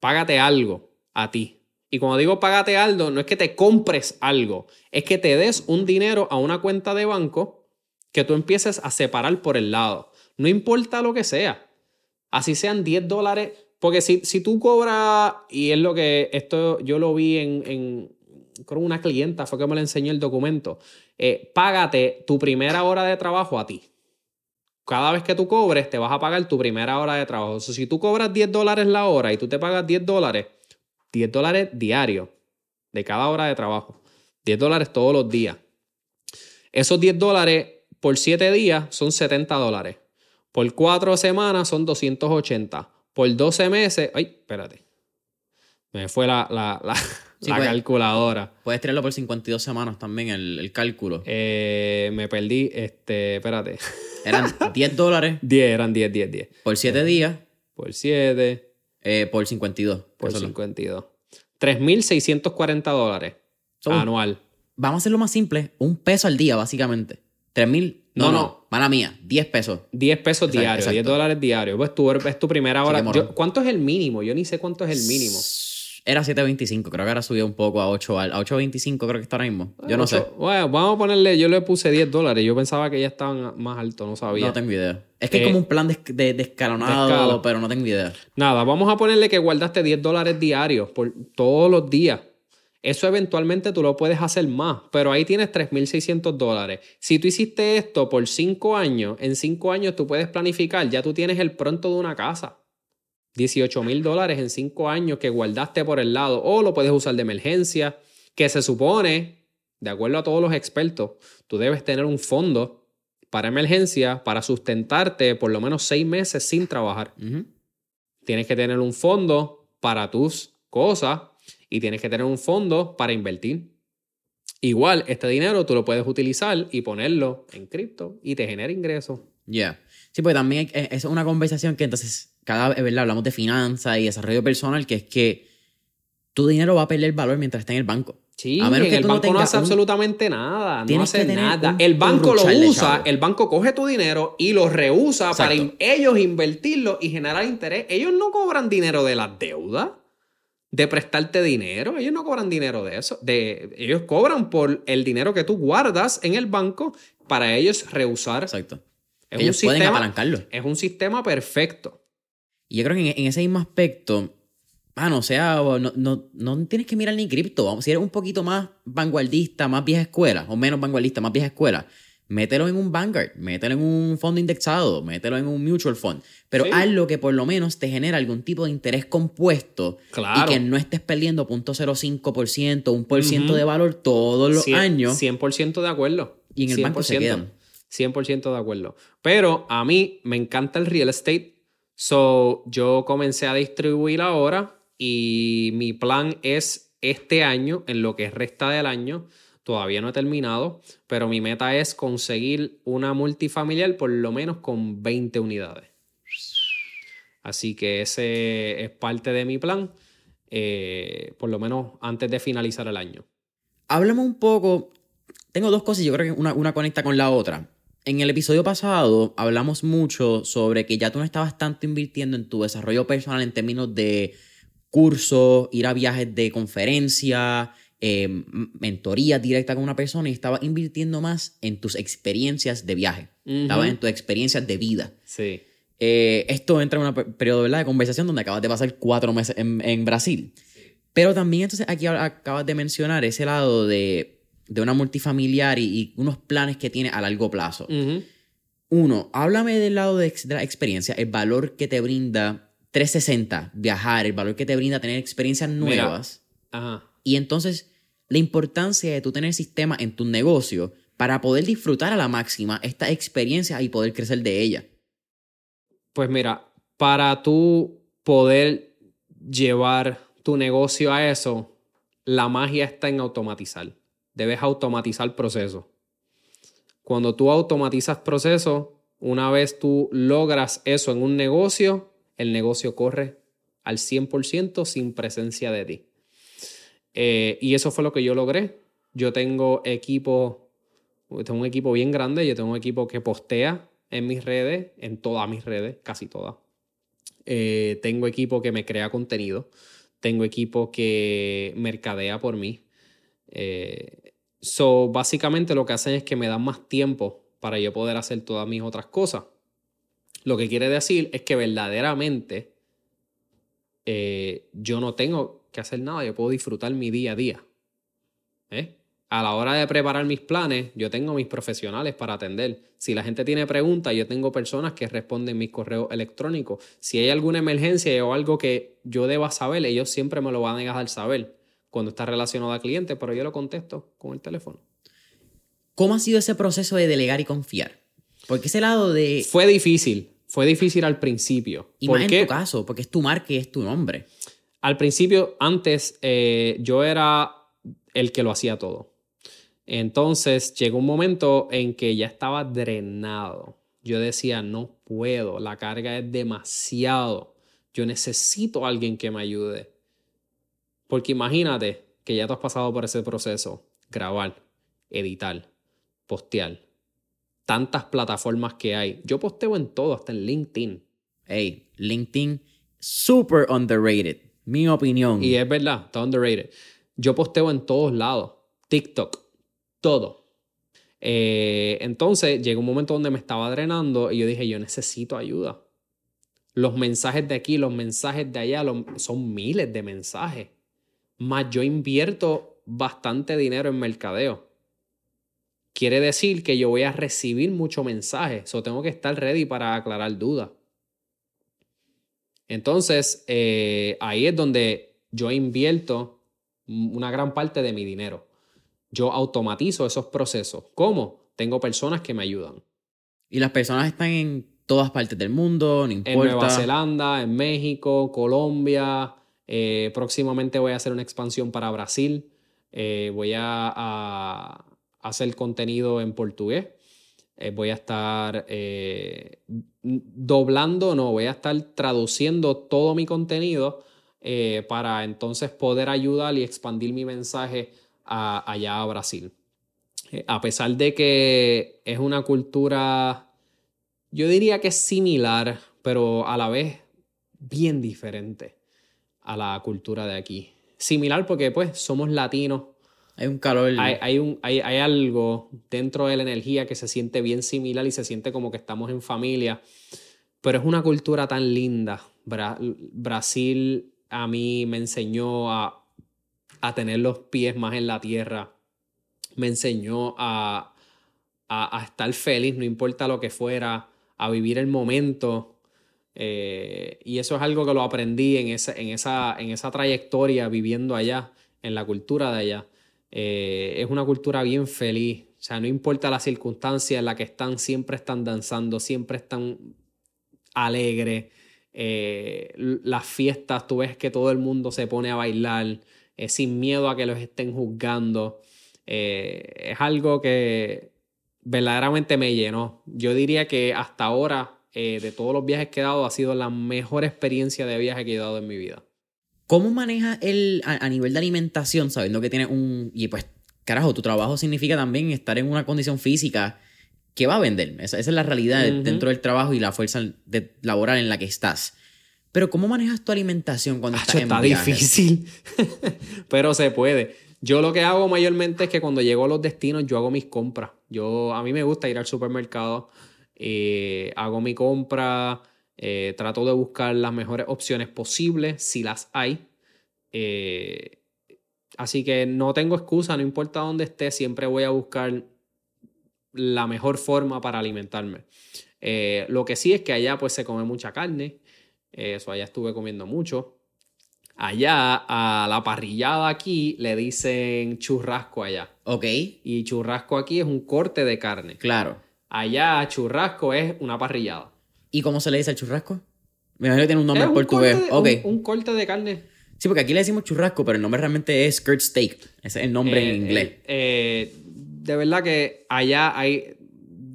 Págate algo a ti. Y cuando digo págate algo, no es que te compres algo, es que te des un dinero a una cuenta de banco que tú empieces a separar por el lado. No importa lo que sea. Así sean 10 dólares. Porque si, si tú cobras, y es lo que esto yo lo vi en, en creo una clienta, fue que me le enseñó el documento. Eh, págate tu primera hora de trabajo a ti. Cada vez que tú cobres, te vas a pagar tu primera hora de trabajo. O sea, si tú cobras 10 dólares la hora y tú te pagas 10 dólares, 10 dólares diarios de cada hora de trabajo. 10 dólares todos los días. Esos 10 dólares por 7 días son 70 dólares. Por 4 semanas son 280. Por 12 meses. Ay, espérate. Me fue la, la, la, Sí, la pues. calculadora. Puedes tirarlo por 52 semanas también, el, el cálculo. Eh, me perdí. Este, espérate. Eran 10 dólares 10, eran 10, 10, 10. por 7 días Por 7, eh, por 52. por Eso es lo- 52. 3.640 dólares Son- anual. Vamos a hacerlo más simple. Un peso al día, básicamente. 3 mil. No, No. Mala mía. 10 pesos. 10 pesos diarios, 10 exacto. dólares diarios. Pues tú es tu primera hora. Yo- ¿Cuánto es el mínimo? Yo ni sé cuánto es el mínimo. Era 7.25, creo que ahora subió un poco a 8, a 8.25 creo que está ahora mismo. Yo no sé. Bueno, vamos a ponerle, yo le puse 10 dólares. Yo pensaba que ya estaban más altos, no sabía. No tengo idea. Es que es Eh, como un plan de, de, de escalonado, de escala. pero no tengo idea. Nada, vamos a ponerle que guardaste 10 dólares diarios por todos los días. Eso eventualmente tú lo puedes hacer más, pero ahí tienes 3.600 dólares. Si tú hiciste esto por 5 años, en 5 años tú puedes planificar, ya tú tienes el pronto de una casa. 18 mil dólares en 5 años que guardaste por el lado o lo puedes usar de emergencia, que se supone, de acuerdo a todos los expertos, tú debes tener un fondo para emergencia para sustentarte por lo menos 6 meses sin trabajar tienes que tener un fondo para tus cosas y tienes que tener un fondo para invertir. Igual, este dinero tú lo puedes utilizar y ponerlo en cripto y te genera ingresos. Ya. Sí, porque también hay- es una conversación que entonces cada vez ¿verdad? hablamos de finanzas y desarrollo personal, que es que tu dinero va a perder valor mientras está en el banco. Sí, A menos en que el tú no banco no, hace un- absolutamente nada, no Tienes que hace nada. El banco lo usa, el banco coge tu dinero y lo reusa para Exacto. ellos invertirlo y generar interés. Ellos no cobran dinero de las deudas, de prestarte dinero. Ellos no cobran dinero de eso. De, ellos cobran por el dinero que tú guardas en el banco para ellos reusar. Exacto. Es Ellos un pueden sistema- apalancarlo. Es un sistema perfecto. Y yo creo que en, en ese mismo aspecto, bueno, o sea, no, no, no tienes que mirar ni cripto. Si eres un poquito más vanguardista, más vieja escuela, o menos vanguardista, más vieja escuela, mételo en un Vanguard, mételo en un fondo indexado, mételo en un mutual fund. Pero Sí. hazlo que por lo menos te genere algún tipo de interés compuesto Claro. y que no estés perdiendo 0.05%, un por ciento Ujú. de valor todos los años. 100% de acuerdo. Y en el banco se 100%. quedan. 100% de acuerdo. Pero a mí me encanta el real estate. So yo comencé a distribuir ahora y mi plan es este año, en lo que resta del año, todavía no he terminado, pero mi meta es conseguir una multifamiliar por lo menos con 20 unidades. Así que ese es parte de mi plan, eh, por lo menos antes de finalizar el año. Háblame un poco. Tengo dos cosas yo creo que una, una conecta con la otra. En el episodio pasado hablamos mucho sobre que ya tú no estabas tanto invirtiendo en tu desarrollo personal en términos de cursos, ir a viajes de conferencia, eh, mentoría directa con una persona y estabas invirtiendo más en tus experiencias de viaje. Estabas Ujú. en tus experiencias de vida. Sí. Eh, esto entra en un per- periodo ¿verdad? de conversación donde acabas de pasar cuatro meses en, en Brasil. Pero también entonces aquí acabas de mencionar ese lado de, de una multifamiliar y, y unos planes que tiene a largo plazo. Uno, háblame del lado de, la experiencia, el valor que te brinda 360, viajar, el valor que te brinda tener experiencias Mira. nuevas. Ajá. Y entonces la importancia de tú tener sistemas en tu negocio para poder disfrutar a la máxima esta experiencia y poder crecer de ella. Pues mira, para tú poder llevar tu negocio a eso, la magia está en automatizar. Debes automatizar procesos. Cuando tú automatizas procesos, una vez tú logras eso en un negocio, el negocio corre al 100% sin presencia de ti. Eh, y eso fue lo que yo logré. Yo tengo equipo, tengo un equipo bien grande, yo tengo un equipo que postea en mis redes, en todas mis redes, casi todas. Eh, tengo equipo que me crea contenido, tengo equipo que mercadea por mí. Eh, so, básicamente lo que hacen es que me dan más tiempo para yo poder hacer todas mis otras cosas. Lo que quiere decir es que verdaderamente yo no tengo que hacer nada, yo puedo disfrutar mi día a día. ¿Eh? A la hora de preparar mis planes, yo tengo mis profesionales para atender. Si la gente tiene preguntas, yo tengo personas que responden mis correos electrónicos. Si hay alguna emergencia o algo que yo deba saber, ellos siempre me lo van a dejar saber cuando está relacionado a cliente, pero yo lo contesto con el teléfono. ¿Cómo ha sido ese proceso de delegar y confiar? Porque ese lado de... Fue difícil, fue difícil al principio. Y ¿Por más qué? en tu caso, porque es tu marca y es tu nombre. Al principio, antes, eh, yo era el que lo hacía todo. Entonces llegó un momento en que ya estaba drenado. Yo decía, no puedo, la carga es demasiado. Yo necesito alguien que me ayude. Porque imagínate que ya tú has pasado por ese proceso. Grabar, editar, postear. Tantas plataformas que hay. Yo posteo en todo, hasta en LinkedIn. Hey, LinkedIn, super underrated. Mi opinión. Y es verdad, está underrated. Yo posteo en todos lados. TikTok, todo. Eh, entonces llegó un momento donde me estaba drenando y yo dije, yo necesito ayuda. Los mensajes de aquí, los mensajes de allá, son miles de mensajes. Más yo invierto bastante dinero en mercadeo. Quiere decir que yo voy a recibir muchos mensajes. O tengo que estar ready para aclarar dudas. Entonces, eh, ahí es donde yo invierto una gran parte de mi dinero. Yo automatizo esos procesos. ¿Cómo? Tengo personas que me ayudan. Y las personas están en todas partes del mundo, no importa. En Nueva Zelanda, en México, Colombia. Eh, próximamente voy a hacer una expansión para Brasil. Eh, voy a, hacer contenido en portugués. Eh, voy a estar doblando, no, voy a estar traduciendo todo mi contenido para entonces poder ayudar y expandir mi mensaje allá a Brasil. a pesar de que es una cultura yo diría que es similar, pero a la vez bien diferente a la cultura de aquí. Similar porque pues somos latinos. Hay un calor. Hay, un, hay, algo dentro de la energía que se siente bien similar y se siente como que estamos en familia. Pero es una cultura tan linda. Brasil a mí me enseñó a, a tener los pies más en la tierra. Me enseñó a, a, a estar feliz, no importa lo que fuera a vivir el momento. Eh, y eso es algo que lo aprendí en esa, en esa, en esa trayectoria viviendo allá, en la cultura de allá. Eh, es una cultura bien feliz. O sea, no importa la circunstancia en la que están, siempre están danzando, siempre están alegres. Eh, las fiestas, tú ves que todo el mundo se pone a bailar sin miedo a que los estén juzgando. es algo que verdaderamente me llenó. Yo diría que hasta ahora, eh, de todos los viajes que he dado, ha sido la mejor experiencia de viaje que he dado en mi vida. ¿Cómo manejas el, a, nivel de alimentación, sabiendo que tienes un... Y pues, carajo, tu trabajo significa también estar en una condición física que va a vender. Esa, es la realidad dentro del trabajo y la fuerza de, laboral en la que estás. Pero ¿cómo manejas tu alimentación cuando estás en Está difícil, pero se puede. Yo lo que hago mayormente es que cuando llego a los destinos yo hago mis compras. Yo, a mí me gusta ir al supermercado, eh, hago mi compra, eh, trato de buscar las mejores opciones posibles, si las hay. Eh, así que no tengo excusa, no importa dónde esté, siempre voy a buscar la mejor forma para alimentarme. lo que sí es que allá pues se come mucha carne, eso allá estuve comiendo mucho. Allá a la parrillada aquí le dicen churrasco allá. Ok. Y churrasco aquí es un corte de carne. Claro. Allá churrasco es una parrillada. ¿Y cómo se le dice al churrasco? Me imagino que tiene un nombre en portugués. Un, corte de carne. Sí, porque aquí le decimos churrasco, pero el nombre realmente es skirt steak. Ese es el nombre en eh, inglés. Eh, eh, de verdad que allá hay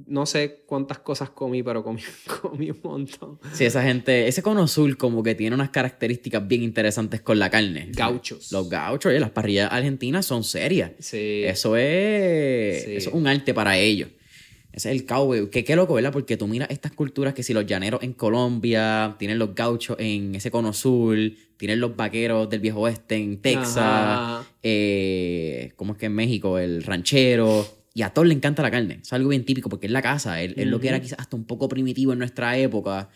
no sé cuántas cosas comí, pero comí, comí, un montón. Sí, esa gente, ese cono azul como que tiene unas características bien interesantes con la carne. Gauchos. Los gauchos, las parrillas argentinas son serias. Sí. Eso es, eso es un arte para ellos. Ese es el cowboy. Que qué loco, ¿verdad? Porque tú miras estas culturas que si los llaneros en Colombia, tienen los gauchos en ese cono azul, tienen los vaqueros del viejo oeste en Texas, eh, ¿cómo es que en México? El ranchero y a todos le encanta la carne. Es algo bien típico porque es la casa. Es, lo que era quizás hasta un poco primitivo en nuestra época.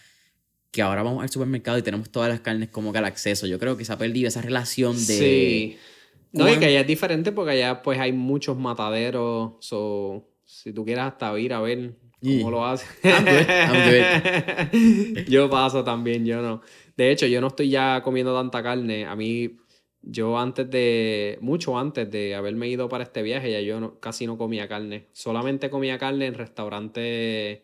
Que ahora vamos al supermercado y tenemos todas las carnes como que al acceso. Yo creo que se ha perdido esa relación de. Sí. No, y que allá es diferente porque allá pues hay muchos mataderos. So, si tú quieres hasta ir a ver cómo lo hacen. yo paso también, yo no. De hecho, yo no estoy ya comiendo tanta carne. A mí yo antes de, mucho antes de haberme ido para este viaje, ya yo casi no comía carne. Solamente comía carne en restaurantes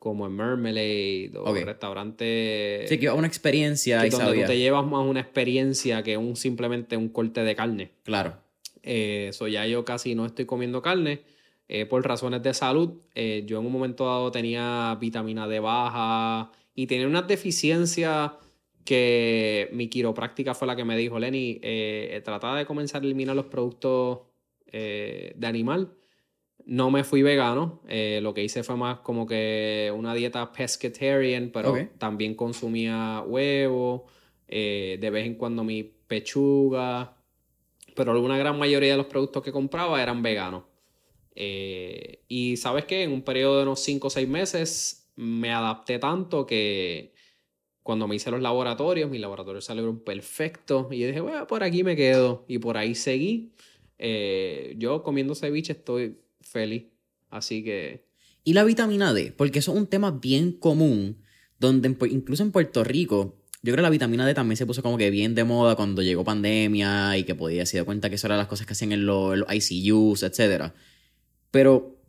como en Mermelade o restaurantes... Sí, que una experiencia. donde tú te llevas más una experiencia que un simplemente un corte de carne. Claro. Eso eh, ya yo casi no estoy comiendo carne. Eh, por razones de salud, eh, yo en un momento dado tenía vitamina D baja y tenía unas deficiencias que mi quiropráctica fue la que me dijo, Lenny, eh, trata de comenzar a eliminar los productos eh, de animal. No me fui vegano, lo que hice fue más como que una dieta pescatarian, pero también consumía huevo, de vez en cuando mi pechuga, pero una gran mayoría de los productos que compraba eran veganos. Eh, y sabes que en un periodo de unos 5 o 6 meses me adapté tanto que cuando me hice los laboratorios, mis laboratorios salieron perfectos y yo dije, bueno, por aquí me quedo y por ahí seguí. Eh, yo comiendo ceviche estoy feliz, así que... ¿Y la vitamina D? Porque eso es un tema bien común, donde incluso en Puerto Rico, yo creo que la vitamina D también se puso como que bien de moda cuando llegó pandemia y que podía se dar cuenta que eso era las cosas que hacían en los, en los ICUs, etc. Pero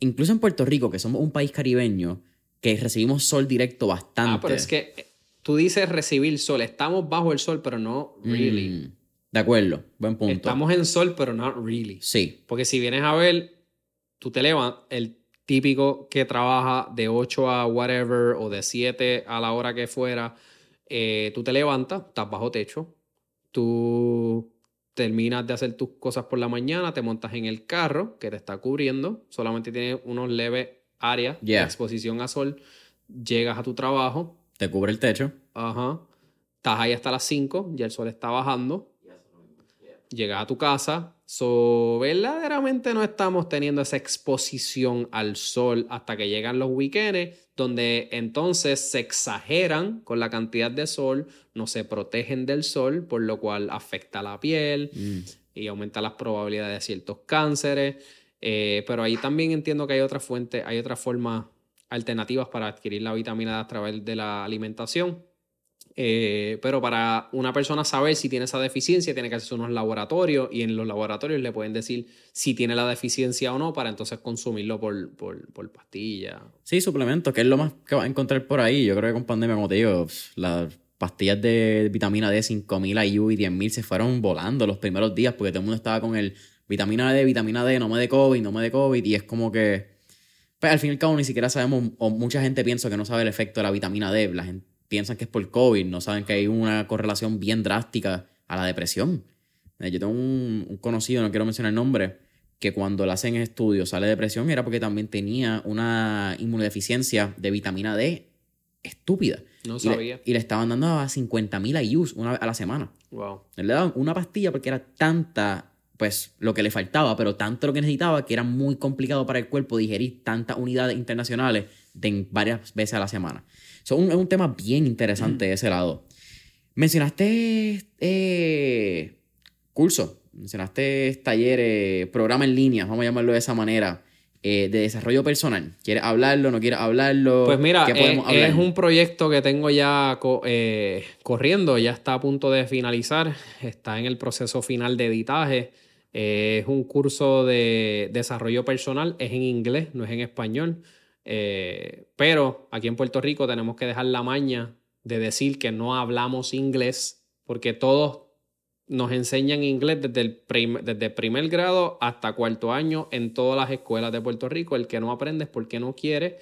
incluso en Puerto Rico, que somos un país caribeño, que recibimos sol directo bastante. Ah, pero es que tú dices recibir sol, estamos bajo el sol, pero no really. Mm, de acuerdo, buen punto. Estamos en sol, pero no really. Sí. Porque si vienes a ver, tú te levantas, el típico que trabaja de 8 a whatever o de 7 a la hora que fuera, eh, tú te levantas, estás bajo techo, tú terminas de hacer tus cosas por la mañana, te montas en el carro que te está cubriendo, solamente tiene unos leves área de exposición a sol, llegas a tu trabajo. Te cubre el techo. Ajá. Estás ahí hasta las 5, ya el sol está bajando. Llegas a tu casa. So, verdaderamente no estamos teniendo esa exposición al sol hasta que llegan los weekends, donde entonces se exageran con la cantidad de sol, no se protegen del sol, por lo cual afecta la piel mm. y aumenta las probabilidades de ciertos cánceres. Eh, pero ahí también entiendo que hay otras fuentes, hay otras formas alternativas para adquirir la vitamina D a través de la alimentación. Eh, pero para una persona saber si tiene esa deficiencia, tiene que hacer unos laboratorios y en los laboratorios le pueden decir si tiene la deficiencia o no para entonces consumirlo por, por, por pastilla. Sí, suplemento, que es lo más que va a encontrar por ahí. Yo creo que con pandemia, como te digo, las pastillas de vitamina D 5000 IU y 10000 se fueron volando los primeros días porque todo el mundo estaba con el vitamina D, vitamina D, no me dé COVID, no me dé COVID, y es como que, pues al fin y al cabo ni siquiera sabemos, o mucha gente piensa que no sabe el efecto de la vitamina D, la gente piensa que es por COVID, no saben que hay una correlación bien drástica a la depresión. Eh, yo tengo un, conocido, no quiero mencionar el nombre, que cuando le hacen estudios sale depresión era porque también tenía una inmunodeficiencia de vitamina D estúpida. No sabía. Y le, estaban dando a 50.000 IUs una, a la semana. Wow. Le daban una pastilla porque era tanta pues lo que le faltaba, pero tanto lo que necesitaba que era muy complicado para el cuerpo digerir tantas unidades internacionales de varias veces a la semana. Es un tema bien interesante de ese lado. Mencionaste eh, curso, mencionaste talleres, programa en línea, vamos a llamarlo de esa manera, eh, de desarrollo personal. ¿Quieres hablarlo? ¿No quieres hablarlo? Pues mira, eh, es un proyecto que tengo ya corriendo, ya está a punto de finalizar, está en el proceso final de editaje. Eh, es un curso de desarrollo personal, es en inglés, no es en español. Eh, pero aquí en Puerto Rico tenemos que dejar la maña de decir que no hablamos inglés, porque todos nos enseñan inglés desde el, desde primer grado hasta cuarto año en todas las escuelas de Puerto Rico. El que no aprende es porque no quiere.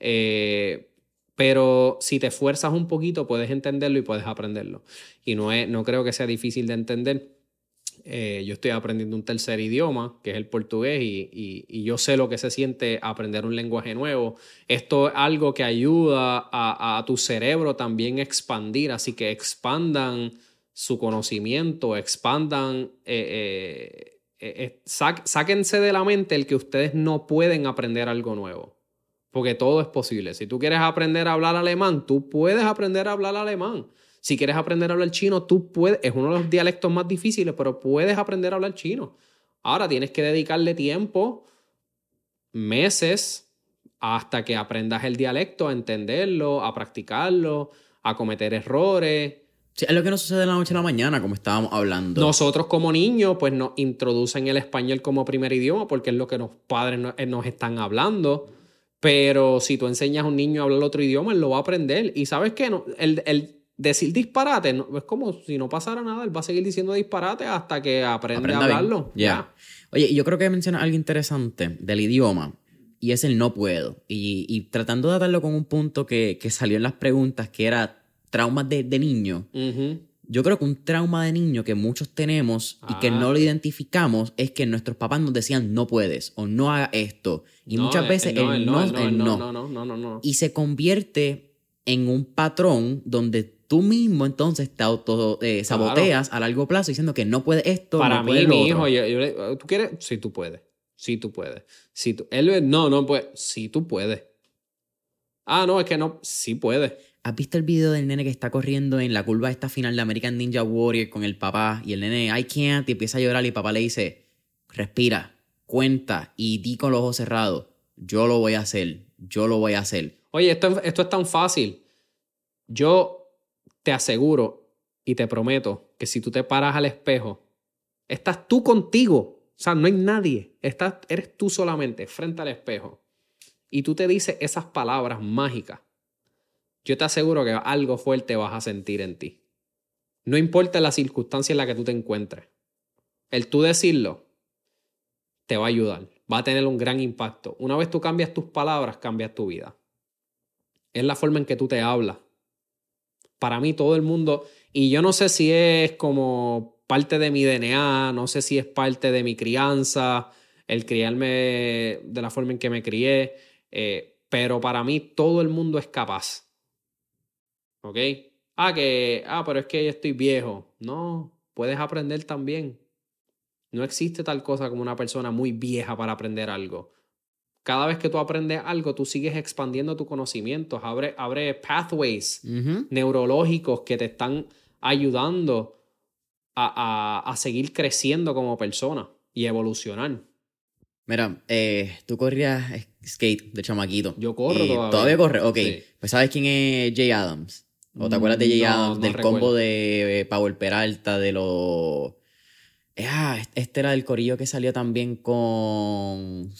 Eh, pero si te esfuerzas un poquito, puedes entenderlo y puedes aprenderlo. Y no, es, no creo que sea difícil de entender. Eh, yo estoy aprendiendo un tercer idioma, que es el portugués, y, yo sé lo que se siente aprender un lenguaje nuevo. Esto es algo que ayuda a, tu cerebro también a expandir, así que expandan su conocimiento, expandan, eh, eh, sáquense de la mente el que ustedes no pueden aprender algo nuevo, porque todo es posible. Si tú quieres aprender a hablar alemán, tú puedes aprender a hablar alemán. Si quieres aprender a hablar chino, tú puedes, es uno de los dialectos más difíciles, pero puedes aprender a hablar chino. Ahora tienes que dedicarle tiempo, meses, hasta que aprendas el dialecto, a entenderlo, a practicarlo, a cometer errores. Sí, es lo que no sucede de la noche a la mañana, como estábamos hablando. Nosotros como niños, pues nos introducen el español como primer idioma porque es lo que los padres nos, nos están hablando. Pero si tú enseñas a un niño a hablar otro idioma, él lo va a aprender. Y sabes qué, no, el, el, decir disparate es como si no pasara nada, él va a seguir diciendo disparate hasta que aprenda, a hablarlo. Ya. Oye, yo creo que menciona algo interesante del idioma y es el no puedo. Y, tratando de atarlo con un punto que, salió en las preguntas, que era traumas de, niño. Yo creo que un trauma de niño que muchos tenemos y que no lo identificamos es que nuestros papás nos decían no puedes o no haga esto. Y muchas veces el, no, el no, no, no, no, no. Y se convierte en un patrón donde tú mismo entonces te auto eh, saboteas a largo plazo diciendo que no puedes esto, Para no mí, puedes mi hijo, yo- yo le- ¿tú quieres? Sí, tú puedes. Sí, tú puedes. Sí, tú... Él, no, no puede. Sí, tú puedes. Ah, no, es que no. Sí puedes. ¿Has visto el video del nene que está corriendo en la curva esta final de American Ninja Warrior con el papá? Y el nene, I can't, y empieza a llorar y el papá le dice, respira, cuenta y di con los ojos cerrados, yo lo voy a hacer, yo lo voy a hacer. Oye, esto, esto es tan fácil. Yo te aseguro y te prometo que si tú te paras al espejo, estás tú contigo. O sea, no hay nadie. Estás, eres tú solamente frente al espejo. Y tú te dices esas palabras mágicas. Yo te aseguro que algo fuerte vas a sentir en ti. No importa la circunstancia en la que tú te encuentres. El tú decirlo te va a ayudar. Va a tener un gran impacto. Una vez tú cambias tus palabras, cambias tu vida es la forma en que tú te hablas. Para mí todo el mundo, y yo no sé si es como parte de mi DNA, no sé si es parte de mi crianza, el criarme de la forma en que me crié, eh, pero para mí todo el mundo es capaz. ¿Ok? Ah, que, ah, pero es que yo estoy viejo. No, puedes aprender también. No existe tal cosa como una persona muy vieja para aprender algo cada vez que tú aprendes algo, tú sigues expandiendo tu conocimiento, abre, abre pathways neurológicos que te están ayudando a, a- a seguir creciendo como persona y evolucionar. Mira, eh, tú corrías skate de chamaquito. Yo corro todavía. ¿Todavía corre? Ok. Sí. Pues ¿sabes quién es Jay Adams? ¿O te acuerdas de Jay No, Adams? no del recuerdo. combo de eh, Power Peralta, de los... Eh, Ah, este era el corillo que salió también con...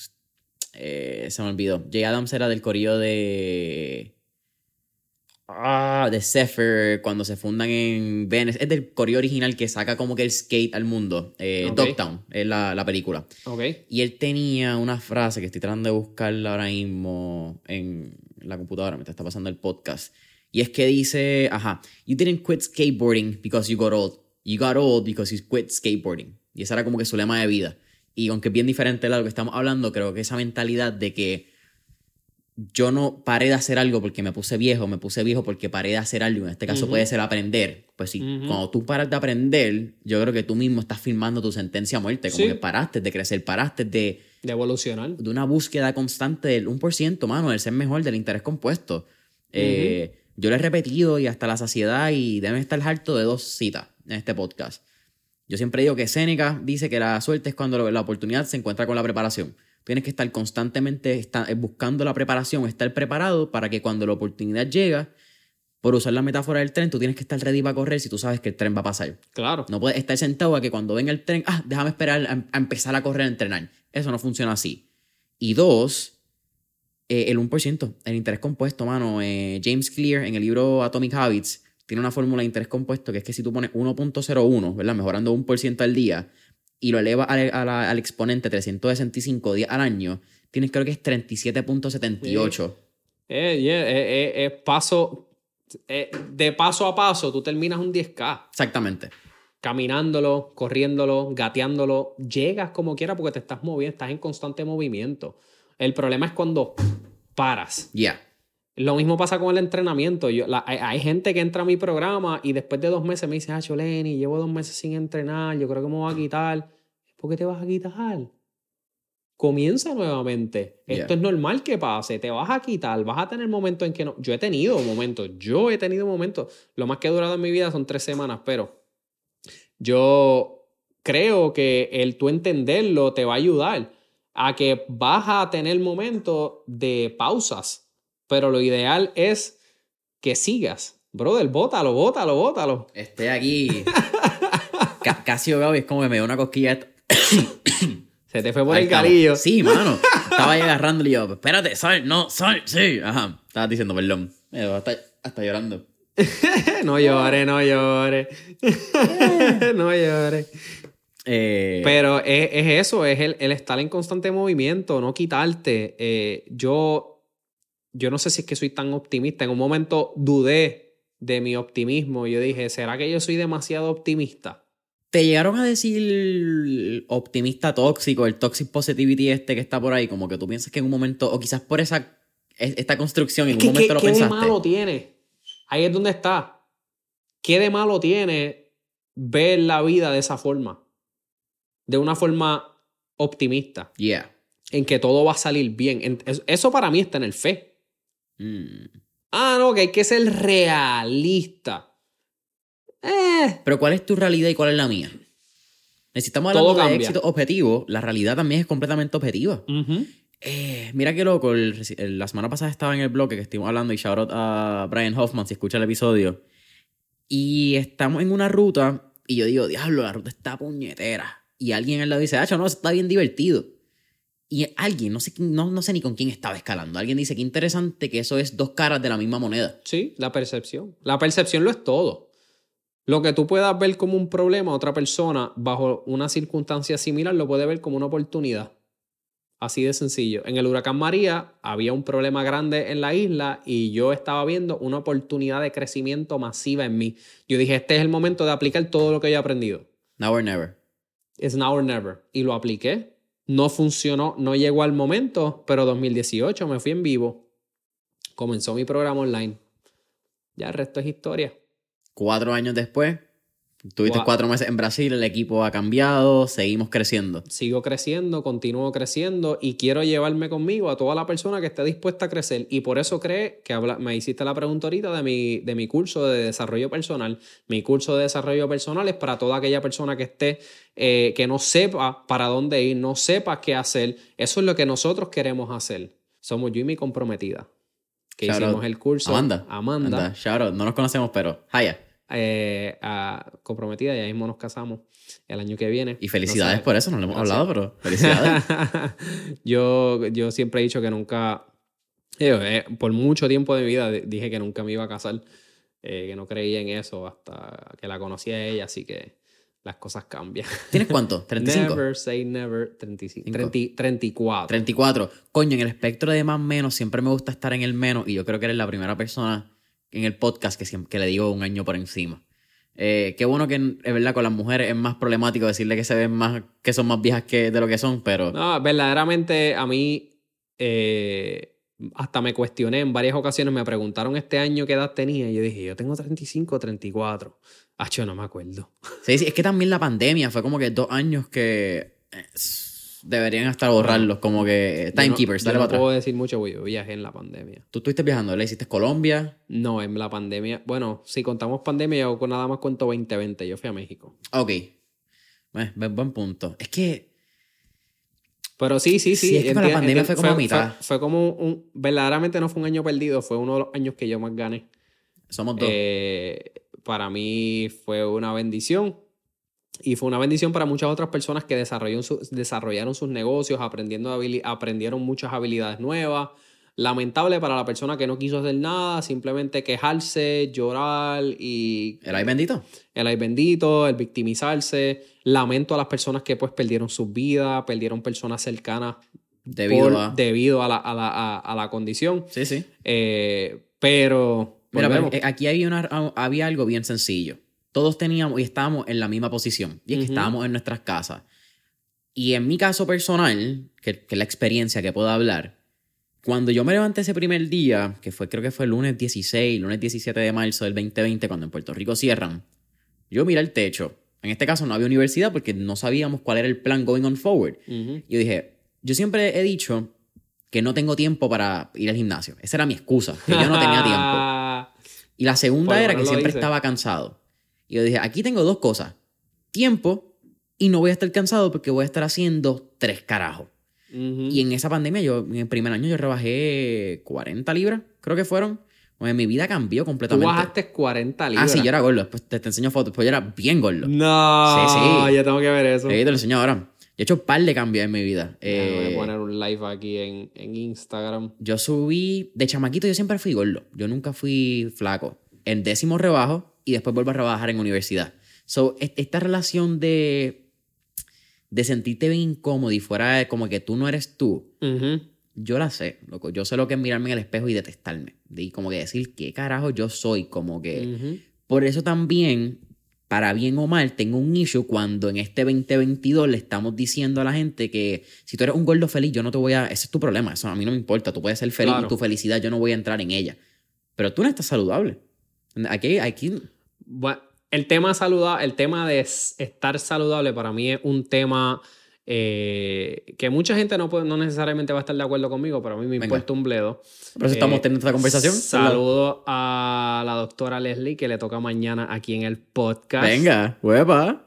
eh, se me olvidó. Jay Adams era del corillo de... Ah, de Zephyr, cuando se fundan en Venice. Es del corillo original que saca como que el skate al mundo. Eh, Ok. Dogtown es la, la película. ¿Ok? Y él tenía una frase que estoy tratando de buscarla ahora mismo en la computadora mientras está pasando el podcast. Y es que dice, ajá, you didn't quit skateboarding because you got old. You got old because you quit skateboarding. Y esa era como que su lema de vida. Y aunque es bien diferente de lo que estamos hablando, creo que esa mentalidad de que yo no paré de hacer algo porque me puse viejo, me puse viejo porque paré de hacer algo. En este caso puede ser aprender. Pues sí, cuando tú paras de aprender, yo creo que tú mismo estás firmando tu sentencia a muerte. Como Sí. que paraste de crecer, paraste de, De evolucionar. de una búsqueda constante del 1%, mano, del ser mejor, del interés compuesto. Eh, yo lo he repetido y hasta la saciedad y deben estar harto de dos citas en este podcast. Yo siempre digo que Séneca dice que la suerte es cuando la oportunidad se encuentra con la preparación. Tienes que estar constantemente eh, buscando la preparación, estar preparado para que cuando la oportunidad llega, por usar la metáfora del tren, tú tienes que estar ready para correr si tú sabes que el tren va a pasar. Claro. No puedes estar sentado a que cuando venga el tren, ah, déjame esperar a, a empezar a correr a entrenar. Eso no funciona así. Y dos, eh, el 1%, el interés compuesto, mano. Eh, James Clear en el libro Atomic Habits tiene una fórmula de interés compuesto que es que si tú pones 1.01, ¿verdad? Mejorando 1% al día y lo elevas al, exponente 365 días al año, tienes creo que es 37.78. Eh, yeah, eh, eh, eh, paso, eh, de paso a paso, tú terminas un 10K. Exactamente. Caminándolo, corriéndolo, gateándolo, llegas como quiera porque te estás moviendo, estás en constante movimiento. El problema es cuando paras. Ya. Lo mismo pasa con el entrenamiento. Yo, la- hay, hay gente que entra a mi programa y después de dos meses me dice, ah, Choleni, llevo dos meses sin entrenar, yo creo que me voy a quitar. ¿Por qué te vas a quitar? Comienza nuevamente. Yeah. Esto es normal que pase. Te vas a quitar. Vas a tener momentos en que no. Yo he tenido momentos. Yo he tenido momentos. Lo más que he durado en mi vida son tres semanas, pero yo creo que el tú entenderlo te va a ayudar a que vas a tener momentos de pausas, pero lo ideal es que sigas. Brother, bótalo, bótalo, bótalo. Estoy aquí ca- casi ahogado y es como que me dio una cosquilla. Se te fue por Ahí el galillo. Sí, mano. Estaba ahí agarrándole y yo, espérate, sal, no, sal, sí. Ajá. Estabas diciendo, perdón. Hasta, hasta llorando. no llores, no llores. no llores. Eh, Pero es, es eso, es el, el estar en constante movimiento, no quitarte. Eh, yo, yo no sé si es que soy tan optimista. En un momento dudé de mi optimismo. Yo dije, ¿será que yo soy demasiado optimista? ¿Te llegaron a decir optimista tóxico, el toxic positivity este que está por ahí? Como que tú piensas que en un momento, o quizás por esa es- esta construcción, en un ¿Qué, momento qué- lo qué de pensaste. malo tiene? Ahí es donde está. ¿qué de malo tiene ver la vida de esa forma? De una forma optimista, Yeah. en que todo va a salir bien. En- es- Eso para mí está en el fe. Mm. Ah, no, que hay que ser realista. Eh, Pero ¿cuál es tu realidad y cuál es la mía? Necesitamos hablar de éxito objetivo. La realidad también es completamente objetiva. Eh, mira qué loco. el reci- el- la semana pasada estaba en el blog que estuvimos hablando y shout out a Brian Hoffman si escucha el episodio. Y estamos en una ruta y yo digo, diablo, la ruta está puñetera. Y alguien al lado dice, ah, no, está bien divertido. Y alguien, no sé, no, no sé ni con quién estaba escalando. Alguien dice, qué interesante que eso es dos caras de la misma moneda. Sí, la percepción. La percepción lo es todo. Lo que tú puedas ver como un problema, otra persona bajo una circunstancia similar lo puede ver como una oportunidad. Así de sencillo. En el huracán María había un problema grande en la isla y yo estaba viendo una oportunidad de crecimiento masiva en mí. Yo dije, este es el momento de aplicar todo lo que yo he aprendido. Now or never. It's now or never. Y lo apliqué. No funcionó, no llegó al momento, pero 2018 me fui en vivo. Comenzó mi programa online. Ya el resto es historia. Cuatro años después, tuviste Gua- cuatro meses en Brasil, el equipo ha cambiado, seguimos creciendo. Sigo creciendo, continúo creciendo y quiero llevarme conmigo a toda la persona que esté dispuesta a crecer. Y por eso cree que habla- me hiciste la pregunta ahorita de mi, de mi curso de desarrollo personal. Mi curso de desarrollo personal es para toda aquella persona que esté, eh, que no sepa para dónde ir, no sepa qué hacer. Eso es lo que nosotros queremos hacer. Somos yo y mi comprometida. Que Shout hicimos el curso. Amanda. Amanda. Shout out. No nos conocemos, pero Haya. Eh, a- comprometida, ya mismo nos casamos el año que viene. Y felicidades No por eso, no lo hemos Gracias. hablado, pero felicidades. yo, yo siempre he dicho que nunca, digo, eh, por mucho tiempo de mi vida di- dije que nunca me iba a casar, eh, que no creía en eso hasta que la conocí a ella, así que las cosas cambian. ¿Tienes cuánto? ¿35? Never say never, 35, Cinco. 30 34. 34. Coño, en el espectro de más menos siempre me gusta estar en el menos y yo creo que eres la primera persona en el podcast que, siempre, que le digo un año por encima. Eh, qué bueno que es verdad con las mujeres es más problemático decirle que se ven más, que son más viejas que de lo que son, pero No, verdaderamente a mí eh, hasta me cuestioné en varias ocasiones, me preguntaron este año qué edad tenía y yo dije, yo tengo 35 o 34. Ah, yo no me acuerdo. sí, sí, es que también la pandemia fue como que dos años que eh, deberían hasta borrarlos, como que timekeepers, yo no, dale yo no para atrás. puedo decir mucho porque yo viajé en la pandemia. Tú estuviste viajando, ¿le hiciste Colombia? No, en la pandemia. Bueno, si contamos pandemia, yo nada más cuento 2020. Yo fui a México. Ok. Eh, buen- punto. Es que Pero sí, sí, sí. Sí, es que con la pandemia enti- fue como a mitad. Fue, fue como un. Verdaderamente no fue un año perdido, fue uno de los años que yo más gané. somos dos. Eh, para mí fue una bendición. Y fue una bendición para muchas otras personas que desarrollaron, su- desarrollaron sus negocios, aprendiendo habili- aprendieron muchas habilidades nuevas. Lamentable para la persona que no quiso hacer nada, simplemente quejarse, llorar y ¿Era ahí bendito? el ay bendito, el victimizarse. Lamento a las personas que pues perdieron sus vidas, perdieron personas cercanas Debido por- a... debido a la, a la- a- a la condición. Sí, sí. Eh, pero, Mira, pero, eh, aquí había, una, había algo bien sencillo. Todos teníamos y estábamos en la misma posición. Y es que Ujú. estábamos en nuestras casas. Y en mi caso personal, que, que es la experiencia que puedo hablar, cuando yo me levanté ese primer día, que fue creo que fue el lunes 16, lunes 17 de marzo del 2020, cuando en Puerto Rico cierran, yo miré el techo. En este caso no había universidad porque no sabíamos cuál era el plan going on forward. Ujú. Yo dije, yo siempre he dicho que no tengo tiempo para ir al gimnasio. Esa era mi excusa, que yo no tenía tiempo. Y la segunda era que siempre dice. estaba cansado. Y yo dije, aquí tengo dos cosas. Tiempo y no voy a estar cansado porque voy a estar haciendo tres carajos. Y en esa pandemia, yo en el primer año yo rebajé 40 libras, creo que fueron. Pues mi vida cambió Tú completamente. bajaste 40 ah, libras. sí, yo era gordo. Después te, te enseño fotos. Pues yo era bien gordo. No, Sí, sí. ya tengo que ver eso. Sí, te lo enseño ahora. Yo he hecho un par de cambios en mi vida. Déjame Eh, poner un live aquí en, en Instagram. Yo subí, de chamaquito yo siempre fui gordo, yo nunca fui flaco. En décimo rebajo y después vuelvo a rebajar en universidad. So, es- esta relación de, de sentirte bien incómodo y fuera de como que tú no eres tú, Ujú. yo la sé, loco. Yo sé lo que es mirarme en el espejo y detestarme. Y como que decir qué carajo yo soy, como que... Ujú. Por eso también, para bien o mal, tengo un issue cuando en este 2022 le estamos diciendo a la gente que si tú eres un gordo feliz, yo no te voy a... Ese es tu problema, eso a mí no me importa. Tú puedes ser feliz Claro. y tu felicidad yo no voy a entrar en ella. Pero tú no estás saludable. Aquí, aquí Bueno, el tema saludable, el tema de estar saludable para mí es un tema eh, que mucha gente no, puede, no necesariamente va a estar de acuerdo conmigo, pero a mí me importa un bledo. Por eso estamos eh, teniendo esta conversación. Saludo a la doctora Leslie que le toca mañana aquí en el podcast. Venga, hueva.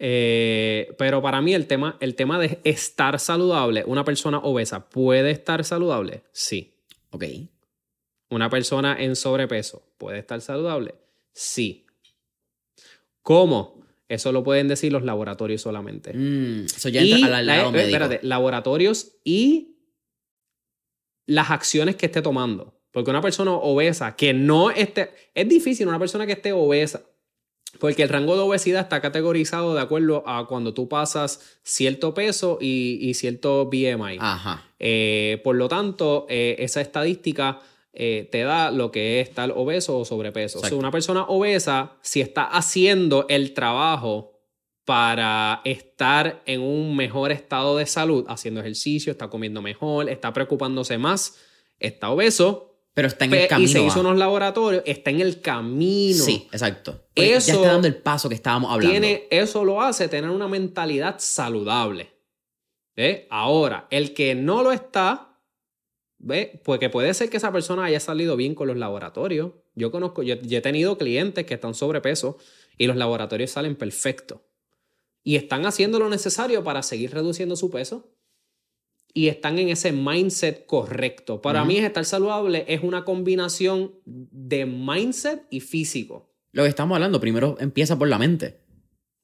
Eh, pero para mí el tema, el tema de estar saludable, una persona obesa puede estar saludable, sí. Ok. Una persona en sobrepeso puede estar saludable, sí. ¿Cómo? Eso lo pueden decir los laboratorios solamente. Mm, eso ya entra al lado médico. Espérate, laboratorios y las acciones que esté tomando. Porque una persona obesa que no esté. Es difícil una persona que esté obesa. Porque el rango de obesidad está categorizado de acuerdo a cuando tú pasas cierto peso y, cierto BMI. Ajá. Eh, por lo tanto, eh, esa estadística eh, te da lo que es tal obeso o sobrepeso. O una persona obesa, si está haciendo el trabajo para estar en un mejor estado de salud, haciendo ejercicio, está comiendo mejor, está preocupándose más, está obeso. Pero está en el camino. Y se hizo unos laboratorios, está en el camino. Sí, exacto. Pues ya está dando el paso que estábamos hablando. Tiene, eso lo hace tener una mentalidad saludable. Ahora, el que no lo está, ¿Ve? Porque puede ser que esa persona haya salido bien con los laboratorios. Yo conozco, yo, he tenido clientes que están sobrepeso y los laboratorios salen perfectos. Y están haciendo lo necesario para seguir reduciendo su peso. Y están en ese mindset correcto. Para mí, estar saludable es una combinación de mindset y físico. Lo que estamos hablando, primero empieza por la mente.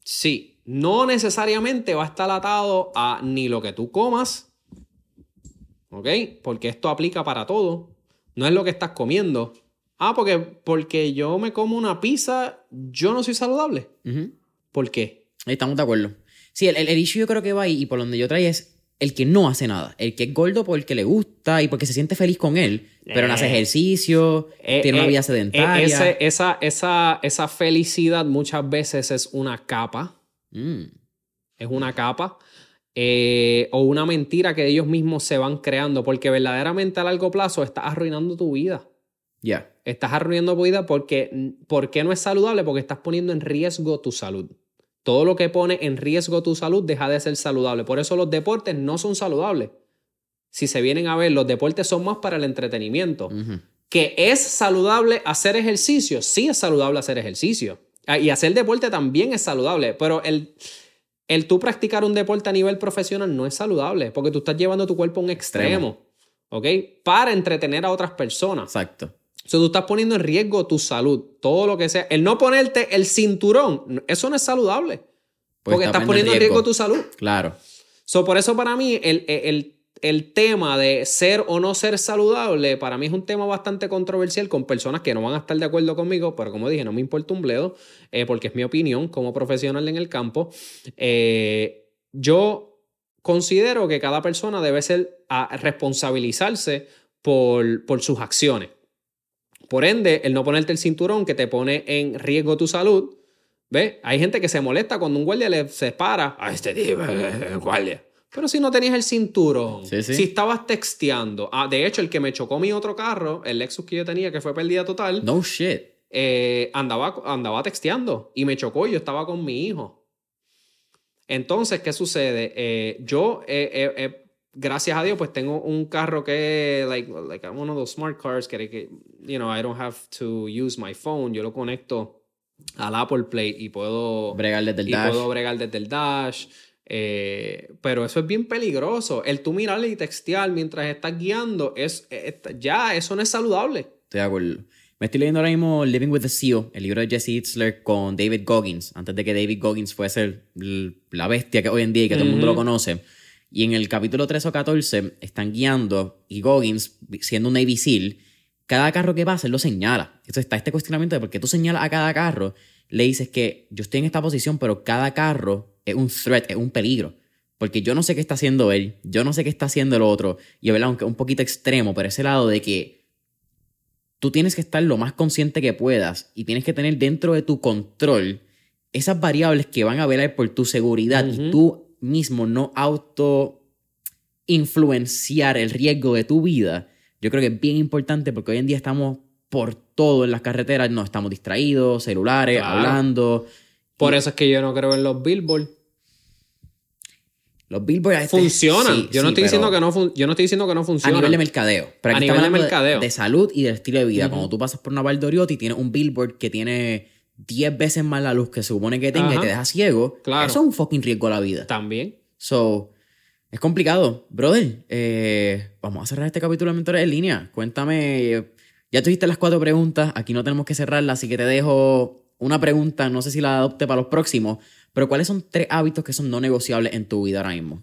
Sí, no necesariamente va a estar atado a ni lo que tú comas, ¿Ok? Porque esto aplica para todo. No es lo que estás comiendo. Ah, porque, porque yo me como una pizza, yo no soy saludable. ¿Por qué? Estamos de acuerdo. Sí, el, el, issue yo creo que va ahí, y por donde yo traigo es el que no hace nada. El que es gordo porque le gusta y porque se siente feliz con él, pero no hace eh. ejercicio, eh, tiene una eh, vida sedentaria. esa, esa, esa felicidad muchas veces es una capa. Mm. Es una capa. Eh, o una mentira que ellos mismos se van creando, porque verdaderamente a largo plazo estás arruinando tu vida. Ya. Estás arruinando tu vida porque, ¿por qué no es saludable? Porque estás poniendo en riesgo tu salud. Todo lo que pone en riesgo tu salud deja de ser saludable. Por eso los deportes no son saludables. Si se vienen a ver, los deportes son más para el entretenimiento. ¿Que es saludable hacer ejercicio? Sí es saludable hacer ejercicio. Ah, y hacer deporte también es saludable, pero el, el tú practicar un deporte a nivel profesional no es saludable porque tú estás llevando tu cuerpo a un extremo, ¿ok? Para entretener a otras personas. Exacto. O sea, tú estás poniendo en riesgo tu salud, todo lo que sea. El no ponerte el cinturón, eso no es saludable. Pues porque estás poniendo en riesgo. tu salud. Claro. So, por eso para mí el, el el tema de ser o no ser saludable para mí es un tema bastante controversial con personas que no van a estar de acuerdo conmigo, pero como dije, no me importa un bledo, eh, porque es mi opinión como profesional en el campo. Eh, yo considero que cada persona debe ser a responsabilizarse por, por sus acciones. Por ende, el no ponerte el cinturón que te pone en riesgo tu salud, ¿ves? Hay gente que se molesta cuando un guardia le se para a este tipo, guardia. Pero si no tenías el cinturón, si estabas texteando. Ah, de hecho, el que me chocó mi otro carro, el Lexus que yo tenía, que fue pérdida total. No shit. Eh, andaba, andaba texteando y me chocó y yo estaba con mi hijo. Entonces, ¿qué sucede? Eh, yo, gracias a Dios, pues tengo un carro que, like, like one of those smart cars que, you know, I don't have to use my phone. Yo lo conecto al Apple Play y puedo bregar desde el y dash. Puedo bregar desde el dash. Eh, pero eso es bien peligroso. El tú mirarle y textear mientras estás guiando, es, ya, eso no es saludable. Estoy de acuerdo. Me estoy leyendo ahora mismo Living with the Seal, el libro de Jesse Itzler con David Goggins, antes de que David Goggins fuese la bestia que hoy en día y que todo el mundo lo conoce. Y en el capítulo 3 o 14 están guiando y Goggins, siendo un Navy SEAL, cada carro que pasa él lo señala. Entonces está este cuestionamiento de por qué tú señalas a cada carro. Le dices que yo estoy en esta posición, pero cada carro es un threat, es un peligro. Porque yo no sé qué está haciendo él, yo no sé qué está haciendo el otro. Y es verdad, aunque un poquito extremo, pero ese lado de que tú tienes que estar lo más consciente que puedas y tienes que tener dentro de tu control esas variables que van a velar por tu seguridad y tú mismo no auto influenciar el riesgo de tu vida. Yo creo que es bien importante porque hoy en día estamos por todo en las carreteras, no estamos distraídos, celulares, Claro. hablando. Por eso es que yo no creo en los billboards. Los billboards a veces- Funcionan. sí, yo, no sí, estoy diciendo que no fun- yo no estoy diciendo que no A funcionan. nivel de mercadeo. Pero A nivel de mercadeo. De, salud y del estilo de vida. Cuando tú pasas por una Valdoriotti y tienes un billboard que tiene 10 veces más la luz que se supone que tenga y te deja ciego, Claro. eso es un fucking riesgo a la vida. También. So, es complicado. Brother, eh, vamos a cerrar este capítulo de Mentores en línea. Cuéntame, ya tuviste las cuatro preguntas, aquí no tenemos que cerrarlas, así que te dejo una pregunta, no sé si la adopte para los próximos, pero ¿cuáles son tres hábitos que son no negociables en tu vida ahora mismo?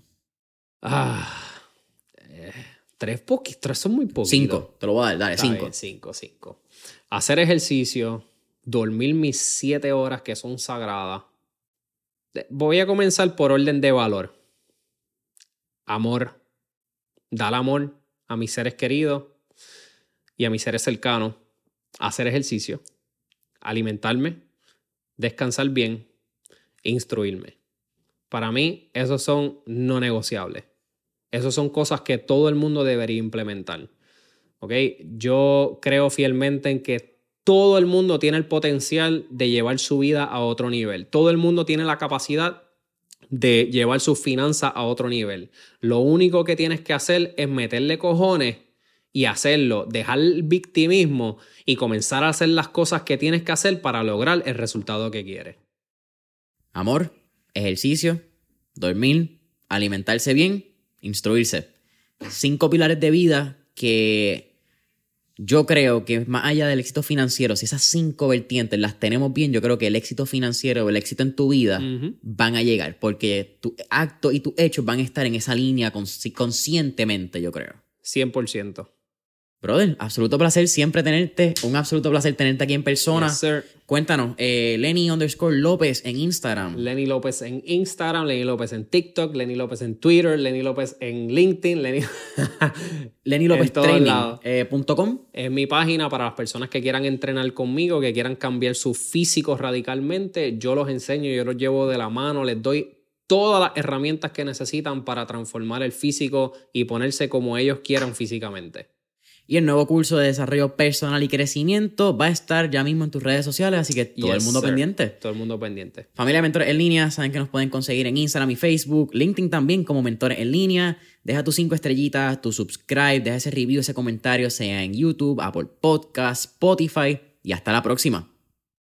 Ah, eh, tres poquitos. Tres son muy poquitos. Cinco, te lo voy a dar, dale, Está cinco. bien, cinco, cinco. Hacer ejercicio, dormir mis siete horas que son sagradas. De- Voy a comenzar por orden de valor. Amor. Dar amor a mis seres queridos y a mis seres cercanos. Hacer ejercicio. Alimentarme. Descansar bien. e Instruirme. Para mí, esos son no negociables. Esas son cosas que todo el mundo debería implementar. ¿ok? Yo creo fielmente en que todo el mundo tiene el potencial de llevar su vida a otro nivel. Todo el mundo tiene la capacidad de llevar sus finanzas a otro nivel. Lo único que tienes que hacer es meterle cojones y hacerlo, dejar el victimismo y comenzar a hacer las cosas que tienes que hacer para lograr el resultado que quieres. Amor, ejercicio, dormir, alimentarse bien, instruirse. Cinco pilares de vida que yo creo que más allá del éxito financiero, si esas cinco vertientes las tenemos bien, yo creo que el éxito financiero o el éxito en tu vida van a llegar porque tu acto y tus hechos van a estar en esa línea consci- conscientemente, yo creo. 100%. Brother, absoluto placer siempre tenerte. Un absoluto placer tenerte aquí en persona. Yes, sir. Cuéntanos, eh, Lenny underscore López en Instagram. Lenny López en Instagram, Lenny López en TikTok, Lenny López en Twitter, Lenny López en LinkedIn, Lenny... Lenny López en todos Training, lados. eh, es mi página para las personas que quieran entrenar conmigo, que quieran cambiar su físico radicalmente. Yo los enseño, yo los llevo de la mano, les doy todas las herramientas que necesitan para transformar el físico y ponerse como ellos quieran físicamente. Y el nuevo curso de desarrollo personal y crecimiento va a estar ya mismo en tus redes sociales, así que todo el mundo sir. pendiente. Todo el mundo pendiente. Familia Mentores en línea, saben que nos pueden conseguir en Instagram y Facebook, LinkedIn también como Mentores en línea. Deja tus cinco estrellitas, tu subscribe, deja ese review, ese comentario, sea en YouTube, Apple Podcasts, Spotify y hasta la próxima.